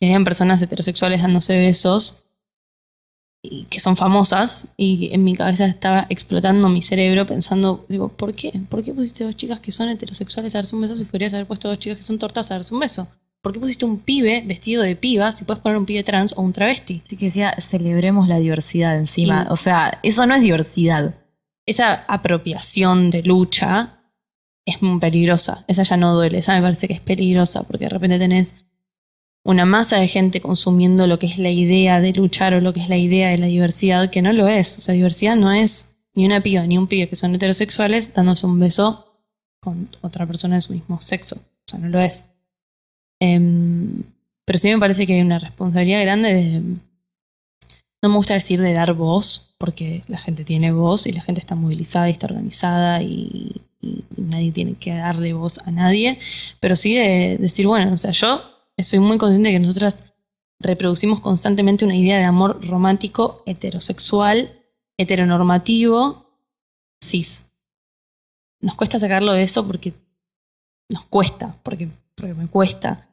habían personas heterosexuales dándose besos y que son famosas y en mi cabeza estaba explotando mi cerebro pensando, digo, ¿por qué? ¿Por qué pusiste dos chicas que son heterosexuales a darse un beso si podrías haber puesto dos chicas que son tortas a darse un beso? ¿Por qué pusiste un pibe vestido de piba si puedes poner un pibe trans o un travesti? Así que decía, celebremos la diversidad encima. Y- O sea, eso no es diversidad. Esa apropiación de lucha es muy peligrosa. Esa ya no duele, esa me parece que es peligrosa porque de repente tenés una masa de gente consumiendo lo que es la idea de luchar o lo que es la idea de la diversidad, que no lo es. O sea, diversidad no es ni una piba ni un pibe que son heterosexuales dándose un beso con otra persona de su mismo sexo. O sea, no lo es. Em, pero sí me parece que hay una responsabilidad grande de, no me gusta decir de dar voz, porque la gente tiene voz y la gente está movilizada y está organizada y, nadie tiene que darle voz a nadie, pero sí de decir, bueno, o sea, yo soy muy consciente de que nosotras reproducimos constantemente una idea de amor romántico, heterosexual, heteronormativo, cis. Nos cuesta sacarlo de eso porque nos cuesta, porque, porque me cuesta.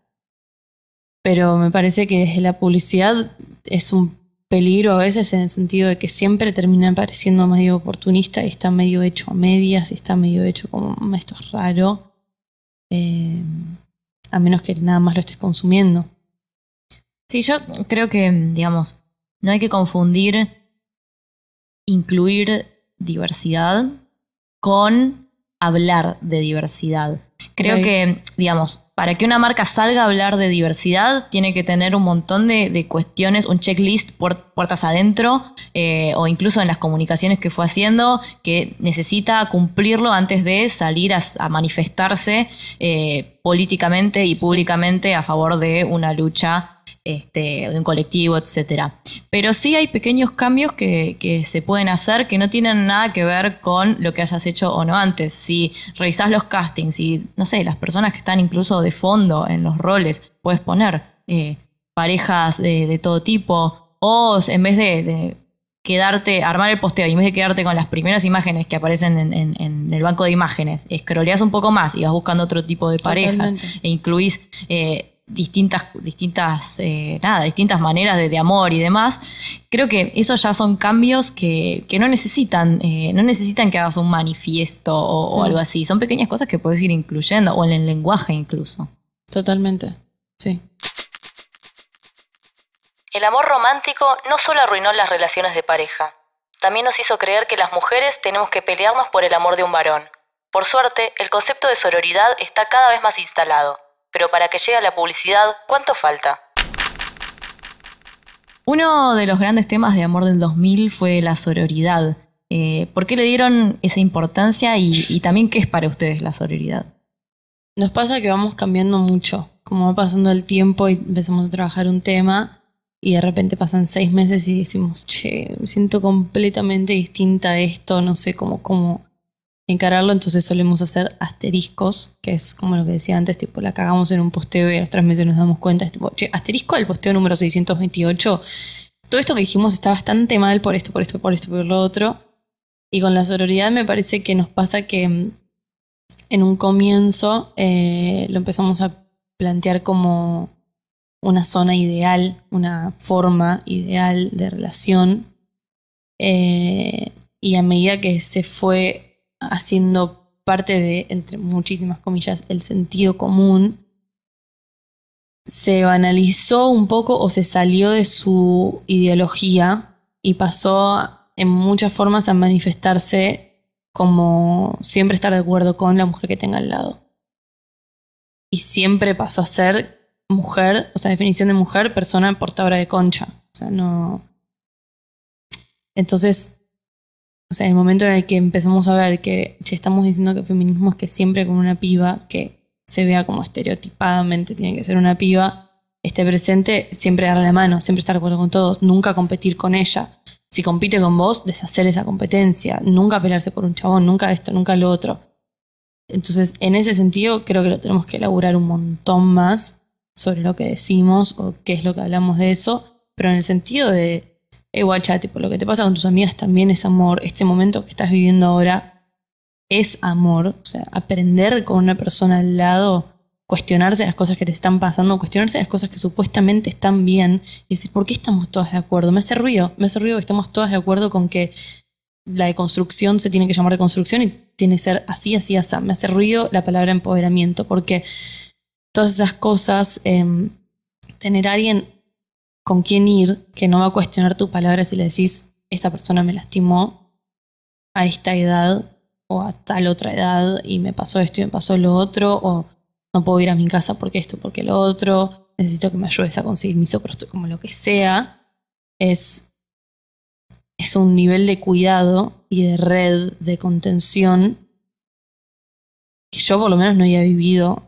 Pero me parece que desde la publicidad es un peligro a veces en el sentido de que siempre termina pareciendo medio oportunista y está medio hecho a medias y está medio hecho como "Mm, esto es raro. Eh, a menos que nada más lo estés consumiendo. Sí, yo creo que, digamos, no hay que confundir incluir diversidad con hablar de diversidad. Creo que, digamos, para que una marca salga a hablar de diversidad, tiene que tener un montón de, cuestiones, un checklist puertas adentro, eh, o incluso en las comunicaciones que fue haciendo, que necesita cumplirlo antes de salir a, manifestarse eh, políticamente y públicamente a favor de una lucha este, de un colectivo, etcétera. Pero sí hay pequeños cambios que, que, se pueden hacer que no tienen nada que ver con lo que hayas hecho o no antes. Si revisás los castings y, no sé, las personas que están incluso de fondo en los roles, puedes poner eh, parejas de, todo tipo, o en vez de, quedarte, armar el posteo y en vez de quedarte con las primeras imágenes que aparecen en, el banco de imágenes, escroleas un poco más y vas buscando otro tipo de parejas e incluís eh, distintas, distintas, eh, nada, distintas maneras de, amor y demás. Creo que esos ya son cambios que, que no necesitan, eh, no necesitan que hagas un manifiesto o, algo así. Son pequeñas cosas que puedes ir incluyendo, o en el lenguaje incluso. Totalmente, sí. El amor romántico no solo arruinó las relaciones de pareja, también nos hizo creer que las mujeres tenemos que pelearnos por el amor de un varón. Por suerte, el concepto de sororidad está cada vez más instalado pero para que llegue a la publicidad, ¿cuánto falta? Uno de los grandes temas de Amor del 2000 fue la sororidad. Eh, ¿Por qué le dieron esa importancia y, también qué es para ustedes la sororidad? Nos pasa que vamos cambiando mucho. Como va pasando el tiempo y empezamos a trabajar un tema y de repente pasan seis meses y decimos, che, me siento completamente distinta a esto, no sé cómo, cómo, encararlo, entonces solemos hacer asteriscos, que es como lo que decía antes, tipo la cagamos en un posteo y a los tres meses nos damos cuenta, es che, asterisco del posteo número 628, todo esto que dijimos está bastante mal por esto, por esto, por esto, por lo otro. Y con la sororidad me parece que nos pasa que mm, en un comienzo eh, lo empezamos a plantear como una zona ideal, una forma ideal de relación. Eh, y a medida que se fue haciendo parte de, entre muchísimas comillas, el sentido común, se banalizó un poco o se salió de su ideología y pasó en muchas formas a manifestarse como siempre estar de acuerdo con la mujer que tenga al lado. Y siempre pasó a ser mujer, o sea, definición de mujer, persona portadora de concha. O sea, no. Entonces, o sea, el momento en el que empezamos a ver que estamos diciendo que feminismo es que siempre con una piba que se vea como estereotipadamente tiene que ser una piba, esté presente, siempre darle la mano, siempre estar de acuerdo con todos, nunca competir con ella. Si compite con vos, deshacer esa competencia, nunca pelearse por un chabón, nunca esto, nunca lo otro. Entonces, en ese sentido, creo que lo tenemos que elaborar un montón más sobre lo que decimos o qué es lo que hablamos de eso, pero en el sentido de igual guacha, tipo, lo que te pasa con tus amigas también es amor. Este momento que estás viviendo ahora es amor. O sea, aprender con una persona al lado, cuestionarse las cosas que te están pasando, cuestionarse las cosas que supuestamente están bien y decir, ¿por qué estamos todas de acuerdo? Me hace ruido, me hace ruido que estamos todas de acuerdo con que la deconstrucción se tiene que llamar deconstrucción y tiene que ser así, así, así. Me hace ruido la palabra empoderamiento porque todas esas cosas, em, tener a alguien con quién ir, que no va a cuestionar tu palabra si le decís, esta persona me lastimó a esta edad o a tal otra edad y me pasó esto y me pasó lo otro, o no puedo ir a mi casa porque esto, porque lo otro, necesito que me ayudes a conseguir mi soporte, como lo que sea, es, es un nivel de cuidado y de red de contención que yo por lo menos no había vivido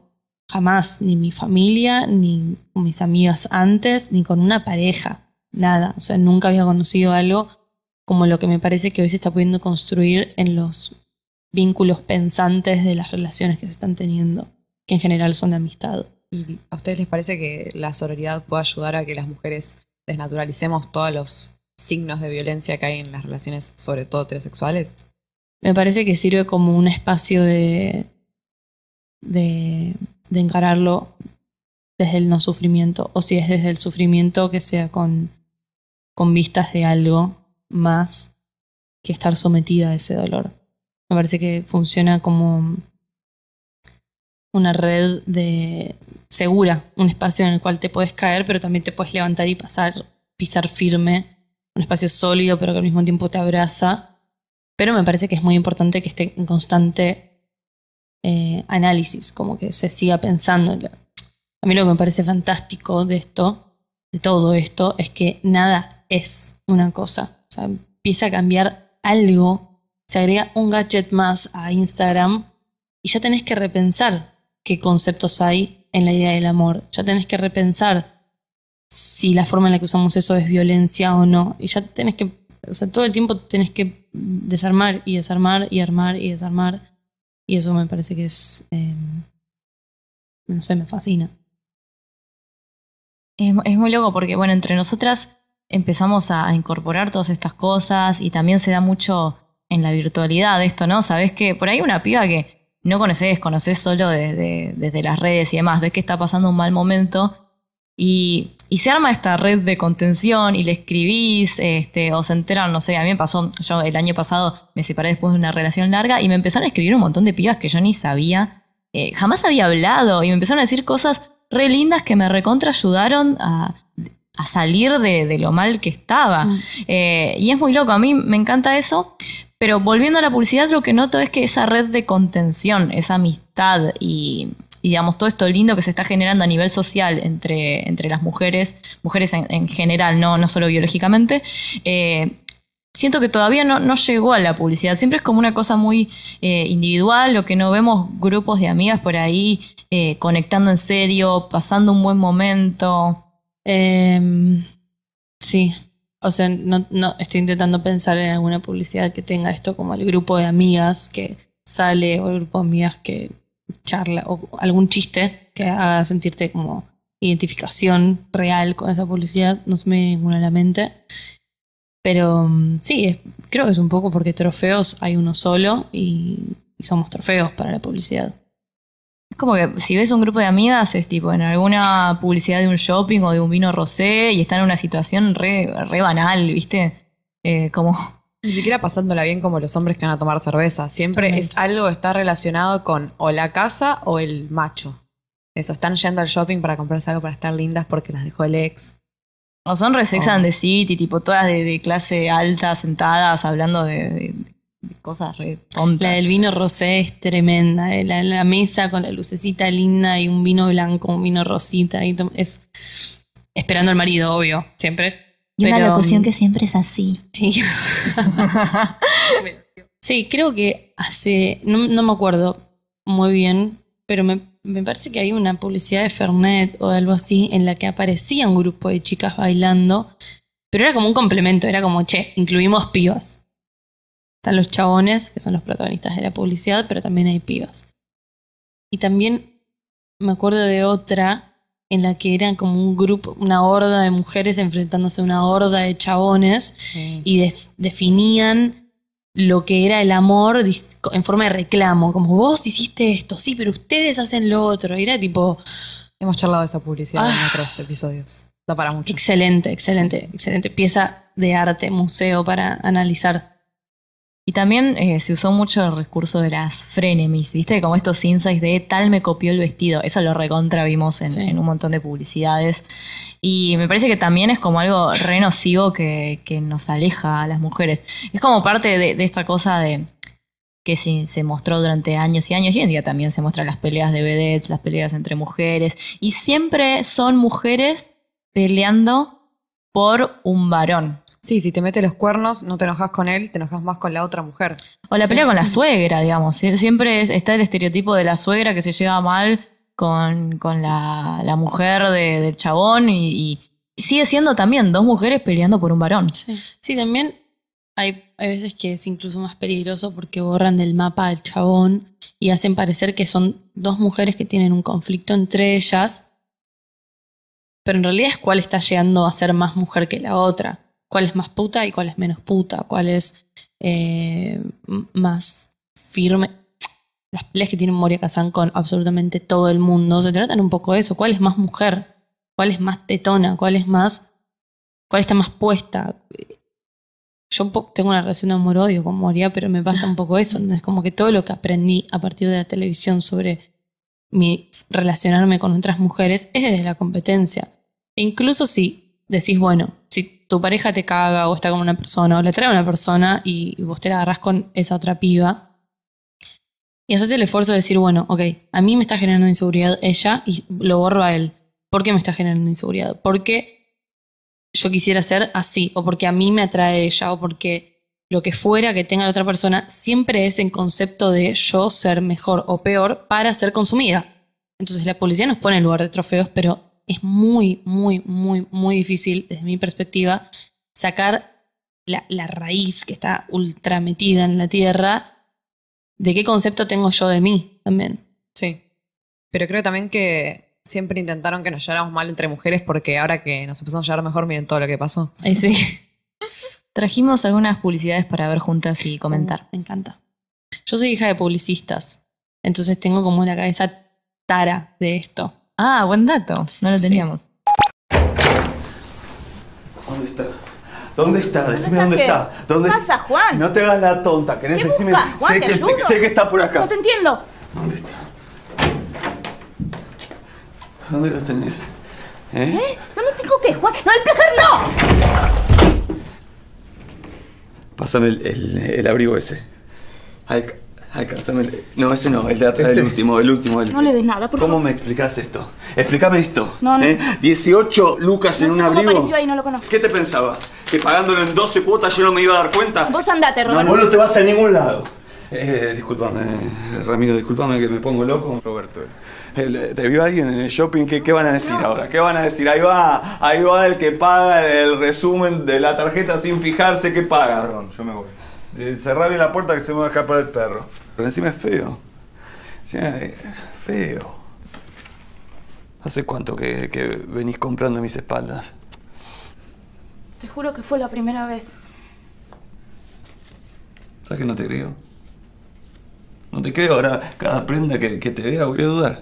Jamás, ni mi familia, ni con mis amigas antes, ni con una pareja. Nada. O sea, nunca había conocido algo como lo que me parece que hoy se está pudiendo construir en los vínculos pensantes de las relaciones que se están teniendo, que en general son de amistad. ¿Y a ustedes les parece que la sororidad puede ayudar a que las mujeres desnaturalicemos todos los signos de violencia que hay en las relaciones, sobre todo heterosexuales? Me parece que sirve como un espacio de, de de encararlo desde el no sufrimiento, o si es desde el sufrimiento que sea con, con vistas de algo más que estar sometida a ese dolor. Me parece que funciona como una red de segura, un espacio en el cual te puedes caer, pero también te puedes levantar y pasar, pisar firme, un espacio sólido, pero que al mismo tiempo te abraza. Pero me parece que es muy importante que esté en constante eh, análisis, como que se siga pensando. A mí lo que me parece fantástico de esto, de todo esto, es que nada es una cosa. O sea, empieza a cambiar algo, se agrega un gadget más a Instagram y ya tenés que repensar qué conceptos hay en la idea del amor. Ya tenés que repensar si la forma en la que usamos eso es violencia o no. Y ya tenés que, o sea, todo el tiempo tenés que desarmar y desarmar y armar y desarmar. Y eso me parece que es, eh, no sé, me fascina. Es, es muy loco porque, bueno, entre nosotras empezamos a, a incorporar todas estas cosas y también se da mucho en la virtualidad esto, ¿no? Sabes que por ahí una piba que no conoces, conoces solo desde, desde las redes y demás, ves que está pasando un mal momento y, y se arma esta red de contención y le escribís, este, o se enteran, no sé, a mí me pasó, yo el año pasado me separé después de una relación larga y me empezaron a escribir un montón de pibas que yo ni sabía, eh, jamás había hablado y me empezaron a decir cosas re lindas que me recontra ayudaron a, a salir de, de, lo mal que estaba. Mm. Eh, y es muy loco, a mí me encanta eso, pero volviendo a la publicidad, lo que noto es que esa red de contención, esa amistad y, y digamos, todo esto lindo que se está generando a nivel social entre, entre las mujeres, mujeres en, en general, no, no solo biológicamente, eh, siento que todavía no, no, llegó a la publicidad. Siempre es como una cosa muy eh, individual, lo que no vemos grupos de amigas por ahí eh, conectando en serio, pasando un buen momento. Eh, sí. O sea, no, no estoy intentando pensar en alguna publicidad que tenga esto como el grupo de amigas que sale o el grupo de amigas que charla o algún chiste que haga sentirte como identificación real con esa publicidad. No se me viene ninguna a la mente. Pero mm, sí, es, creo que es un poco porque trofeos hay uno solo y, somos trofeos para la publicidad. Es como que si ves un grupo de amigas, es tipo en alguna publicidad de un shopping o de un vino rosé y están en una situación re, re banal, ¿viste? Eh, como. Ni siquiera pasándola bien como los hombres que van a tomar cerveza. Siempre Totalmente. es algo que está relacionado con o la casa o el macho. Eso, están yendo al shopping para comprarse algo para estar lindas porque las dejó el ex. O son re sex oh. and the city, tipo todas de, de clase alta, sentadas, hablando de, de, de, cosas re tontas. La del vino rosé es tremenda. Eh. La, la, mesa con la lucecita linda y un vino blanco, un vino rosita. Y es esperando al marido, obvio, siempre. Y Pero, una locución que siempre es así. sí, creo que hace. No, no me acuerdo muy bien, pero me me parece que hay una publicidad de Fernet o algo así en la que aparecía un grupo de chicas bailando, pero era como un complemento, era como, che, incluimos pibas. Están los chabones, que son los protagonistas de la publicidad, pero también hay pibas. Y también me acuerdo de otra en la que eran como un grupo, una horda de mujeres enfrentándose a una horda de chabones sí. y des, definían lo que era el amor en forma de reclamo, como vos hiciste esto, sí, pero ustedes hacen lo otro. Era tipo. Hemos charlado de esa publicidad ah, en otros episodios. Da para mucho. Excelente, excelente, excelente. Pieza de arte, museo para analizar. Y también eh, se usó mucho el recurso de las frenemies, ¿viste? Como estos insights de tal me copió el vestido. Eso lo recontra vimos en, sí. en un montón de publicidades. Y me parece que también es como algo re nocivo que, que nos aleja a las mujeres. Es como parte de, de esta cosa de que se, se, mostró durante años y años, y hoy en día también se muestran las peleas de vedettes, las peleas entre mujeres, y siempre son mujeres peleando por un varón. Sí, si te mete los cuernos, no te enojas con él, te enojas más con la otra mujer. O la sí. pelea con la suegra, digamos. Siempre está el estereotipo de la suegra que se lleva mal con, con la, la mujer de, del chabón y, y, sigue siendo también dos mujeres peleando por un varón. Sí, sí también hay, hay, veces que es incluso más peligroso porque borran del mapa al chabón y hacen parecer que son dos mujeres que tienen un conflicto entre ellas, pero en realidad es cuál está llegando a ser más mujer que la otra, cuál es más puta y cuál es menos puta, cuál es eh, más firme las peleas que tiene Moria Kazan con absolutamente todo el mundo se tratan un poco de eso. ¿Cuál es más mujer? ¿Cuál es más tetona? ¿Cuál es más. ¿Cuál está más puesta? Yo tengo una relación de amor-odio con Moria, pero me pasa un poco eso. Es como que todo lo que aprendí a partir de la televisión sobre mi relacionarme con otras mujeres es desde la competencia. E incluso si decís, bueno, si tu pareja te caga o está con una persona o le trae a una persona y vos te la agarrás con esa otra piba Y haces el esfuerzo de decir, bueno, ok, a mí me está generando inseguridad ella y lo borro a él. ¿Por qué me está generando inseguridad? Porque yo quisiera ser así, o porque a mí me atrae ella, o porque lo que fuera que tenga la otra persona siempre es en concepto de yo ser mejor o peor para ser consumida. Entonces la policía nos pone en lugar de trofeos, pero es muy, muy, muy, muy difícil, desde mi perspectiva, sacar la, la raíz que está ultra metida en la tierra de qué concepto tengo yo de mí también. Sí. Pero creo también que siempre intentaron que nos lleváramos mal entre mujeres porque ahora que nos empezamos a llevar mejor, miren todo lo que pasó. Ahí sí. Trajimos algunas publicidades para ver juntas y comentar. Me encanta. Yo soy hija de publicistas, entonces tengo como la cabeza tara de esto. Ah, buen dato. No lo teníamos. ¿Dónde está? ¿Dónde está? Decime dónde qué? está. ¿Dónde ¿Qué pasa, Juan? No te hagas la tonta, ¿querés ¿Qué decirme? buscas, Juan? sé, ¿Te que, ayudo? sé que está por acá. No te entiendo. ¿Dónde está? ¿Dónde lo tenés? ¿Eh? ¿Eh? ¿Dónde tengo que Juan? ¡No, el placar no! Pásame el, el- el abrigo ese. Alca- Alcánzame el... No, ese no, el de atrás, Este. el último, el último. el- No le des nada, por ¿Cómo favor. me explicás esto? Explícame esto. No, no. ¿eh? 18 lucas en No sé un cómo abrigo. apareció ahí, no lo conozco. ¿Qué te pensabas? ¿Que pagándolo en 12 cuotas yo no me iba a dar cuenta? Vos andate, No, Roberto. vos no te vas a ningún lado. Eh, discúlpame, Ramiro, discúlpame que me pongo loco. Roberto. El- ¿Te vio alguien en el shopping? ¿Qué, qué van a decir ahora? ¿Qué van a decir? Ahí va, ahí va el que paga el resumen de la tarjeta sin fijarse qué paga. Perdón, yo me voy. Cerrá bien la puerta que se me va a escapar el perro. Pero encima es feo. Sí, eh, feo. ¿Hace cuánto que, que venís comprando mis espaldas? Te juro que fue la primera vez. ¿Sabes que no te creo? No te creo. Ahora, cada prenda que, que te vea voy a dudar.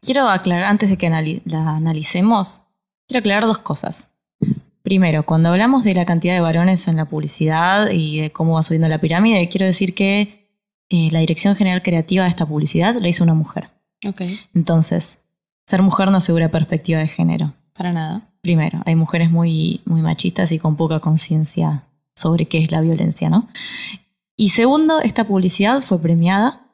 Quiero aclarar, antes de que anali- la analicemos, quiero aclarar dos cosas. Primero, cuando hablamos de la cantidad de varones en la publicidad y de cómo va subiendo la pirámide, quiero decir que eh, la dirección general creativa de esta publicidad la hizo una mujer. Ok. Entonces, ser mujer no asegura perspectiva de género. Para nada. Primero, hay mujeres muy, muy machistas y con poca conciencia sobre qué es la violencia, ¿no? Y segundo, esta publicidad fue premiada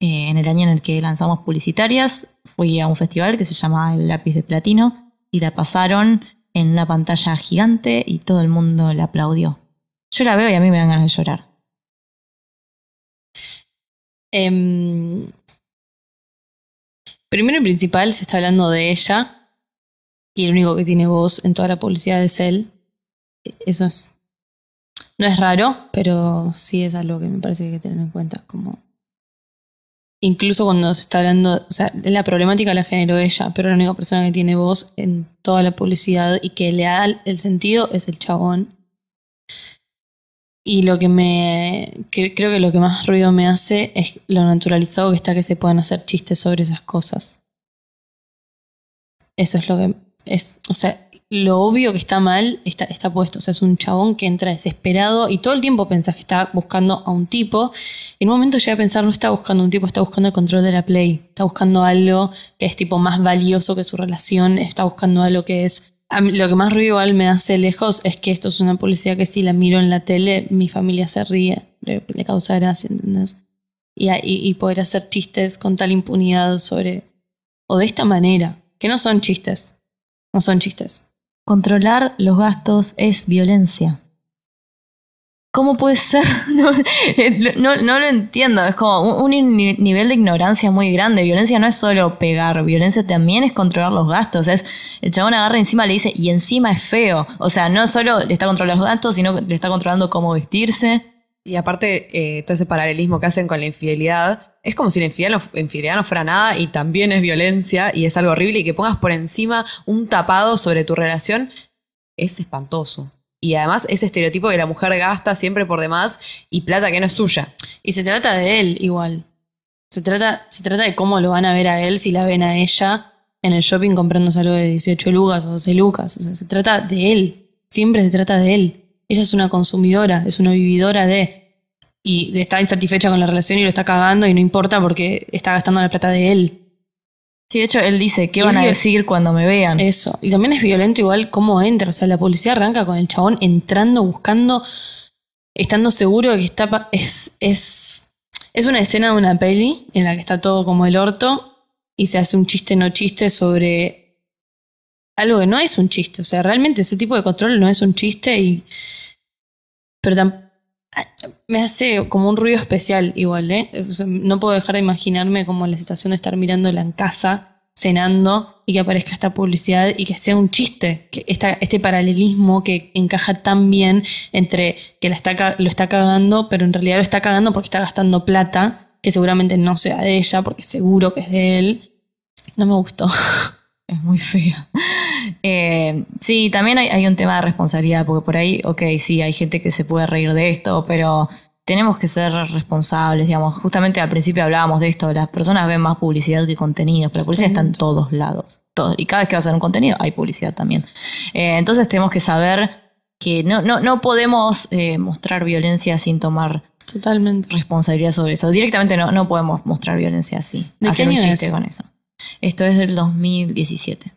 eh, en el año en el que lanzamos publicitarias. Fui a un festival que se llama El Lápiz de Platino y la pasaron en una pantalla gigante y todo el mundo la aplaudió. Yo la veo y a mí me dan ganas de llorar. Em, primero y principal, se está hablando de ella y el único que tiene voz en toda la publicidad es él. Eso es. No es raro, pero sí es algo que me parece que hay que tener en cuenta. Como. Incluso cuando se está hablando. O sea, la problemática la generó ella, pero la única persona que tiene voz en toda la publicidad y que le da el sentido es el chabón. Y lo que me. creo que lo que más ruido me hace es lo naturalizado que está que se puedan hacer chistes sobre esas cosas. Eso es lo que. es O sea, lo obvio que está mal está, está puesto. O sea, es un chabón que entra desesperado y todo el tiempo pensás que está buscando a un tipo. En un momento llega a pensar, no está buscando a un tipo, está buscando el control de la Play. Está buscando algo que es tipo más valioso que su relación. Está buscando algo que es lo que más ruido igual me hace lejos es que esto es una publicidad que si la miro en la tele, mi familia se ríe, le, le causa gracia, ¿entendés? Y, y- y poder hacer chistes con tal impunidad sobre. o de esta manera, que no son chistes. No son chistes. Controlar los gastos es violencia. ¿Cómo puede ser? No, lo entiendo. Es como un, un ni- nivel de ignorancia muy grande. Violencia no es solo pegar, violencia también es controlar los gastos. Es el chabón agarra encima le dice, y encima es feo. O sea, no solo le está controlando los gastos, sino le está controlando cómo vestirse. Y aparte, eh, todo ese paralelismo que hacen con la infidelidad, es como si la infidelidad no, no fuera nada y también es violencia y es algo horrible y que pongas por encima un tapado sobre tu relación es espantoso. Y además ese estereotipo que la mujer gasta siempre por demás y plata que no es suya. Y se trata de él igual. Se trata, se trata de cómo lo van a ver a él si la ven a ella en el shopping comprándose algo de 18 lucas o 12 lucas. O sea, se trata de él. Siempre se trata de él. Ella es una consumidora, es una vividora de. Y está insatisfecha con la relación y lo está cagando y no importa porque está gastando la plata de él. Sí, de hecho, él dice, ¿qué Y van a decir cuando me vean? Eso. Y también es violento igual cómo entra. O sea, la policía arranca con el chabón entrando, buscando, estando seguro de que está. pa- Es, es, Es una escena de una peli en la que está todo como el orto y se hace un chiste no chiste sobre algo que no es un chiste. O sea, realmente ese tipo de control no es un chiste y. Pero me hace como un ruido especial igual, ¿eh? No puedo dejar de imaginarme como la situación de estar mirándola en casa, cenando y que aparezca esta publicidad y que sea un chiste. Que esta, este paralelismo que encaja tan bien entre que la está, lo está cagando, pero en realidad lo está cagando porque está gastando plata, que seguramente no sea de ella, porque seguro que es de él. No me gustó. Es muy fea. Eh, sí, también hay, hay un tema de responsabilidad, porque por ahí, ok, sí, hay gente que se puede reír de esto, pero tenemos que ser responsables, digamos. Justamente al principio hablábamos de esto, las personas ven más publicidad que contenido, pero la publicidad está en todos lados. Todo. Y cada vez que vas a hacer un contenido, hay publicidad también. Eh, entonces tenemos que saber que no, no, no podemos eh, mostrar violencia sin tomar Totalmente. responsabilidad sobre eso. Directamente no, no podemos mostrar violencia así. ¿De qué hacer un año chiste es? con eso. Esto es del 2017.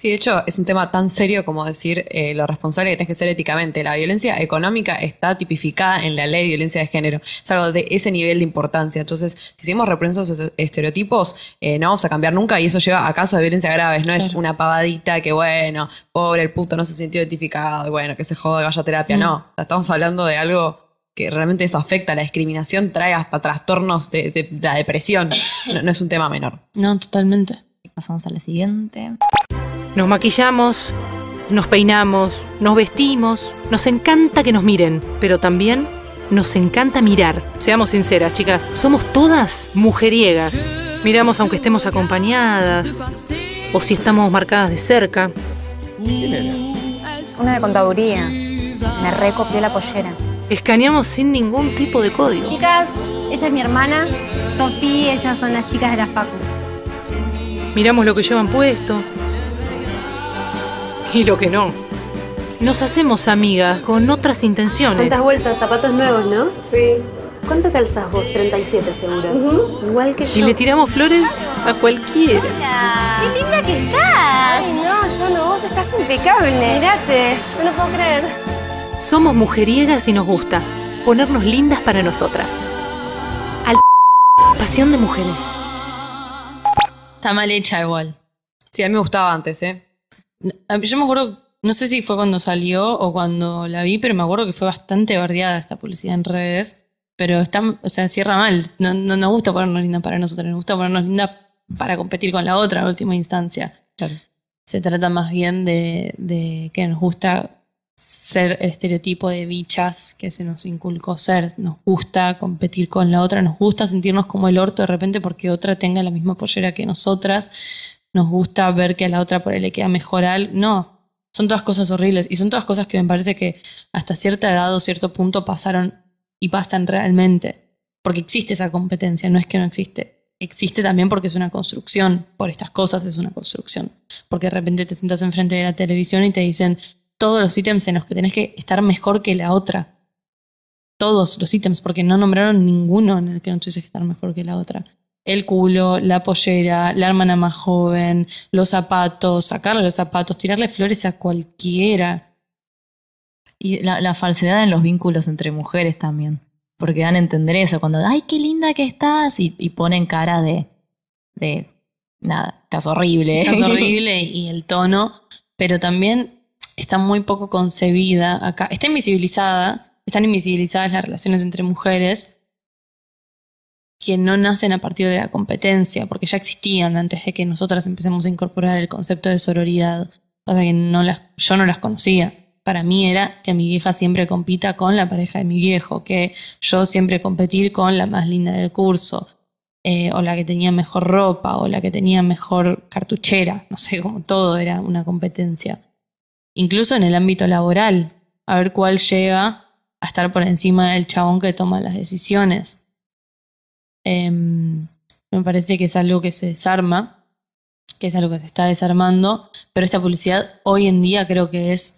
Sí, de hecho, es un tema tan serio como decir eh, lo responsable que tenés que ser éticamente. La violencia económica está tipificada en la ley de violencia de género. Es algo de ese nivel de importancia. Entonces, si seguimos reponiendo esos estereotipos, eh, no vamos a cambiar nunca y eso lleva a casos de violencia graves. No es una pavadita que, bueno, pobre el puto no se sintió identificado y bueno, que se jode, vaya a terapia. Mm. No, estamos hablando de algo que realmente eso afecta. La discriminación trae hasta trastornos de, de- de la depresión. No, no es un tema menor. No, totalmente. Pasamos a la siguiente. Nos maquillamos, nos peinamos, nos vestimos, nos encanta que nos miren, pero también nos encanta mirar. Seamos sinceras, chicas, somos todas mujeriegas. Miramos aunque estemos acompañadas o si estamos marcadas de cerca. Una de contaduría. Me recopió la pollera. Escaneamos sin ningún tipo de código. Chicas, ella es mi hermana, Sofía y ellas son las chicas de la facu. Miramos lo que llevan puesto y lo que no. Nos hacemos amigas con otras intenciones. ¿Cuántas bolsas? Zapatos nuevos, ¿no? Sí. ¿Cuánto calzas vos? 37 seguro. Igual que Y yo. le tiramos flores a cualquiera. ¡Qué linda que estás! Ay, no, yo no, vos estás impecable. Mirate, no lo puedo creer. Somos mujeriegas y nos gusta ponernos lindas para nosotras. Al pasión de mujeres. Está mal hecha igual. Sí, a mí me gustaba antes, ¿eh? Yo me acuerdo, no sé si fue cuando salió o cuando la vi, pero me acuerdo que fue bastante bardeada esta publicidad en redes. Pero está, o sea, cierra mal. No, no nos gusta ponernos linda para nosotros, nos gusta ponernos linda para competir con la otra, en última instancia. Claro. Se trata más bien de, de que nos gusta ser el estereotipo de bichas que se nos inculcó ser. Nos gusta competir con la otra, nos gusta sentirnos como el orto de repente porque otra tenga la misma pollera que nosotras. Nos gusta ver que a la otra por ahí le queda mejor al. No, son todas cosas horribles y son todas cosas que me parece que hasta cierta edad o cierto punto pasaron y pasan realmente. Porque existe esa competencia, no es que no existe. Existe también porque es una construcción. Por estas cosas es una construcción. Porque de repente te sientas enfrente de la televisión y te dicen todos los ítems en los que tenés que estar mejor que la otra. Todos los ítems, porque no nombraron ninguno en el que no tuvieses que estar mejor que la otra. El culo, la pollera, la hermana más joven, los zapatos, sacarle los zapatos, tirarle flores a cualquiera. Y la, la falsedad en los vínculos entre mujeres también. Porque dan a entender eso cuando, ay, qué linda que estás. Y, y ponen cara de, de, nada, estás horrible. Es horrible y el tono, pero también está muy poco concebida acá. Está invisibilizada, están invisibilizadas las relaciones entre mujeres que no nacen a partir de la competencia, porque ya existían antes de que nosotras empecemos a incorporar el concepto de sororidad. Pasa que no las, yo no las conocía. Para mí era que mi vieja siempre compita con la pareja de mi viejo, que yo siempre competir con la más linda del curso, eh, o la que tenía mejor ropa, o la que tenía mejor cartuchera, no sé, como todo era una competencia. Incluso en el ámbito laboral, a ver cuál llega a estar por encima del chabón que toma las decisiones. Em, me parece que es algo que se desarma, que es algo que se está desarmando, pero esta publicidad hoy en día creo que es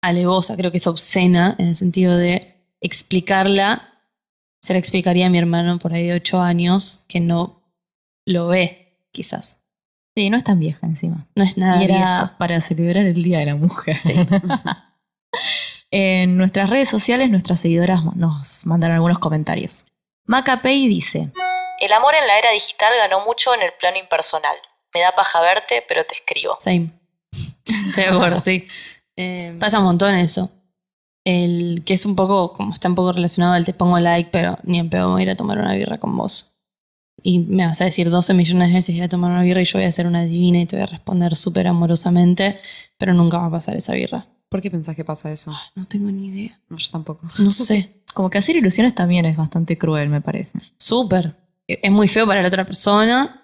alevosa, creo que es obscena en el sentido de explicarla, se la explicaría a mi hermano por ahí de ocho años que no lo ve, quizás. Sí, no es tan vieja encima. No es nada y era para celebrar el Día de la Mujer. Sí. en nuestras redes sociales, nuestras seguidoras nos mandaron algunos comentarios. Macapey dice: El amor en la era digital ganó mucho en el plano impersonal. Me da paja verte, pero te escribo. Same. Estoy de acuerdo, sí. Eh, pasa un montón eso. El que es un poco, como está un poco relacionado al te pongo like, pero ni en pedo voy a ir a tomar una birra con vos. Y me vas a decir 12 millones de veces ir a tomar una birra y yo voy a hacer una divina y te voy a responder súper amorosamente, pero nunca va a pasar esa birra. ¿Por qué pensás que pasa eso? No tengo ni idea. No, yo tampoco. No sé. Como que hacer ilusiones también es bastante cruel, me parece. Súper. E- Es muy feo para la otra persona.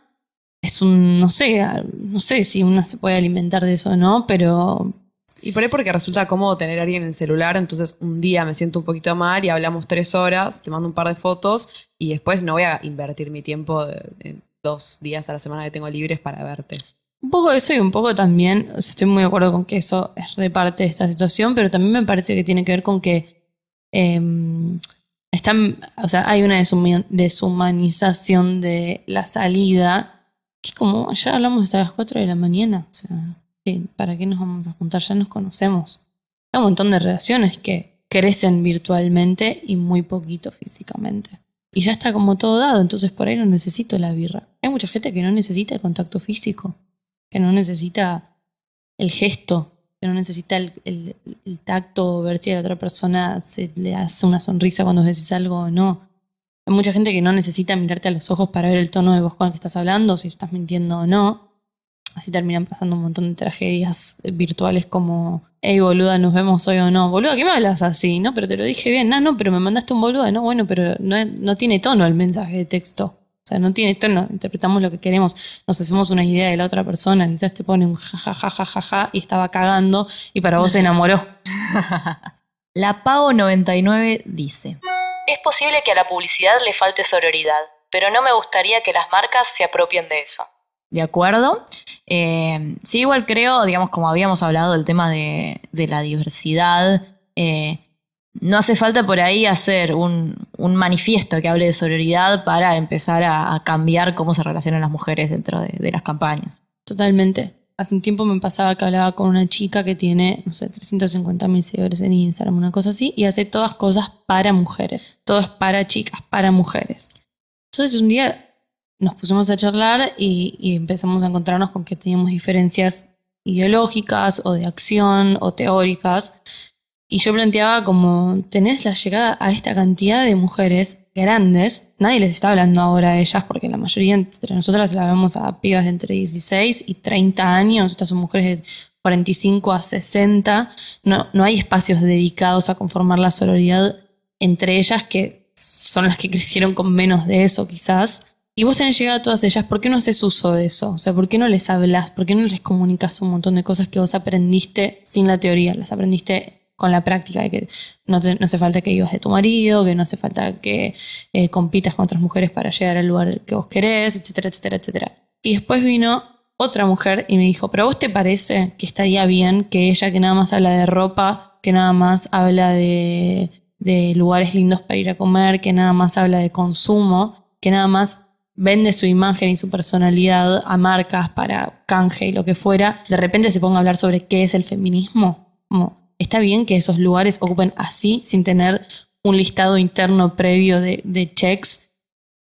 Es un, no sé, no sé si una se puede alimentar de eso o no, pero Y por ahí porque resulta cómodo tener a alguien en el celular, entonces un día me siento un poquito mal y hablamos tres horas, te mando un par de fotos y después no voy a invertir mi tiempo de dos días a la semana que tengo libres para verte. Un poco eso y un poco también, o sea, estoy muy de acuerdo con que eso es reparte de esta situación, pero también me parece que tiene que ver con que eh, están, o sea, hay una deshumanización de la salida, que es como, ya hablamos hasta las 4 de la mañana, o sea, ¿qué- ¿para qué nos vamos a juntar? Ya nos conocemos. Hay un montón de relaciones que crecen virtualmente y muy poquito físicamente. Y ya está como todo dado, entonces por ahí no necesito la birra. Hay mucha gente que no necesita el contacto físico que no necesita el gesto, que no necesita el, el- el tacto, ver si a la otra persona se le hace una sonrisa cuando decís algo o no. Hay mucha gente que no necesita mirarte a los ojos para ver el tono de voz con el que estás hablando, si estás mintiendo o no. Así terminan pasando un montón de tragedias virtuales como, hey boluda, nos vemos hoy o no. Boluda, ¿qué me hablas así? No, pero te lo dije bien. No, no, pero me mandaste un boluda. No, bueno, pero no, no tiene tono el mensaje de texto. O sea, no tiene tono, interpretamos lo que queremos, nos hacemos una idea de la otra persona, quizás te pone un jajajajaja y estaba cagando y para vos se enamoró. La Pau99 dice: Es posible que a la publicidad le falte sororidad, pero no me gustaría que las marcas se apropien de eso. De acuerdo. Eh, sí, igual creo, digamos, como habíamos hablado del tema de, de la diversidad, eh, no hace falta por ahí hacer un, un manifiesto que hable de sororidad para empezar a, cambiar cómo se relacionan las mujeres dentro de, de las campañas. Totalmente. Hace un tiempo me pasaba que hablaba con una chica que tiene, no sé, 350 mil seguidores en Instagram, una cosa así, y hace todas cosas para mujeres. Todo es para chicas, para mujeres. Entonces un día nos pusimos a charlar y, y empezamos a encontrarnos con que teníamos diferencias ideológicas o de acción o teóricas. Y yo planteaba como, tenés la llegada a esta cantidad de mujeres grandes, nadie les está hablando ahora a ellas porque la mayoría entre nosotras la vemos a pibas de entre 16 y 30 años, estas son mujeres de 45 a 60, no, no hay espacios dedicados a conformar la sororidad entre ellas que son las que crecieron con menos de eso quizás. Y vos tenés llegado a todas ellas, ¿por qué no haces uso de eso? O sea, ¿por qué no les hablas? ¿Por qué no les comunicas un montón de cosas que vos aprendiste sin la teoría? Las aprendiste con la práctica de que no, hace falta que ibas de tu marido, que no hace falta que eh, compitas con otras mujeres para llegar al lugar que vos querés, etcétera, etcétera, etcétera. Y después vino otra mujer y me dijo, pero ¿a vos te parece que estaría bien que ella que nada más habla de ropa, que nada más habla de lugares lindos para ir a comer, que nada más habla de consumo, que nada más vende su imagen y su personalidad a marcas para canje y lo que fuera, de repente se ponga a hablar sobre qué es el feminismo? ¿Está bien que esos lugares ocupen así, sin tener un listado interno previo de, de checks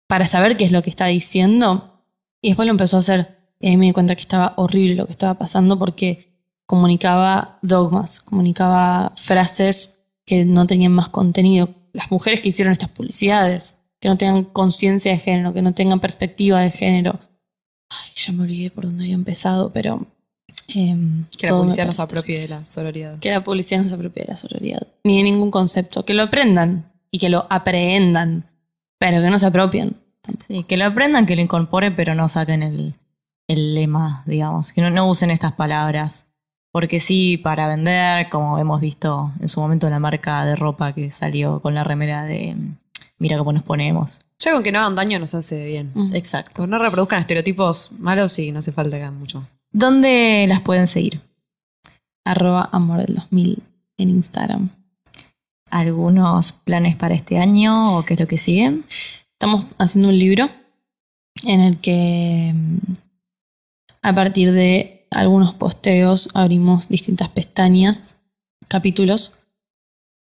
para saber qué es lo que está diciendo? Y después lo empezó a hacer. Me di cuenta que estaba horrible lo que estaba pasando porque comunicaba dogmas, comunicaba frases que no tenían más contenido. Las mujeres que hicieron estas publicidades, que no tengan conciencia de género, que no tengan perspectiva de género. Ay, ya me olvidé por dónde había empezado, pero... em, Que la publicidad no se apropie de la sororidad. que la publicidad no se apropie de la sororidad, ni de ningún concepto, que lo aprendan y que lo aprehendan, pero que no se apropien. Sí, que lo aprendan, que lo incorporen, pero no saquen el, el lema, digamos, que no, no usen estas palabras. Porque sí, para vender, como hemos visto en su momento la marca de ropa que salió con la remera de mira cómo nos ponemos. Ya con que no hagan daño nos hace bien. Mm. Exacto. Pues no reproduzcan estereotipos malos y no hace falta que hagan mucho más. ¿Dónde las pueden seguir? Arroba amor del 2000 en Instagram. ¿Algunos planes para este año o qué es lo que sigue? Estamos haciendo un libro en el que mm, a partir de algunos posteos abrimos distintas pestañas, capítulos.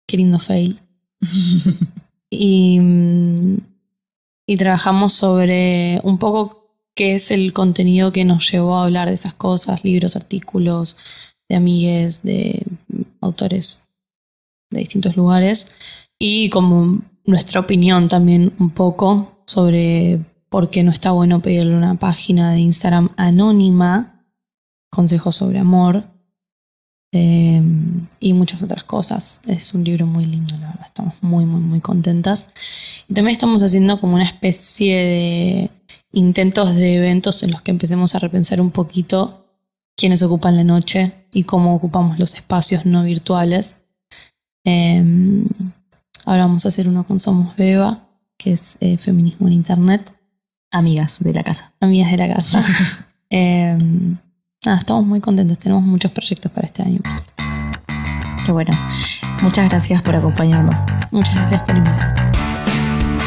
Qué lindo fail. y, trabajamos sobre un poco qué es el contenido que nos llevó a hablar de esas cosas, libros, artículos, de amigues, de autores de distintos lugares y como nuestra opinión también un poco sobre por qué no está bueno pedirle una página de Instagram anónima, consejos sobre amor eh, y muchas otras cosas. Es un libro muy lindo, la verdad, estamos muy, muy, muy contentas. Y también estamos haciendo como una especie de intentos de eventos en los que empecemos a repensar un poquito quiénes ocupan la noche y cómo ocupamos los espacios no virtuales. Eh, ahora vamos a hacer uno con Somos Beba, que es eh, feminismo en Internet. Amigas de la casa. Amigas de la casa. Eh, nada, estamos muy contentos, tenemos muchos proyectos para este año. Qué bueno. Muchas gracias por acompañarnos. Muchas gracias por invitarme.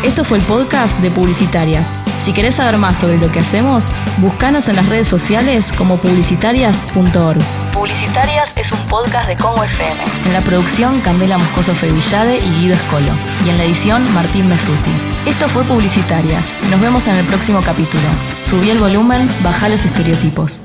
Esto fue el podcast de Publicitarias. Si querés saber más sobre lo que hacemos, búscanos en las redes sociales como publicitarias.org. Publicitarias es un podcast de Congo FM. En la producción, Candela Moscoso Fevillade y Guido Escolo. Y en la edición, Martín Mesuti. Esto fue Publicitarias. Nos vemos en el próximo capítulo. Subí el volumen, baja los estereotipos.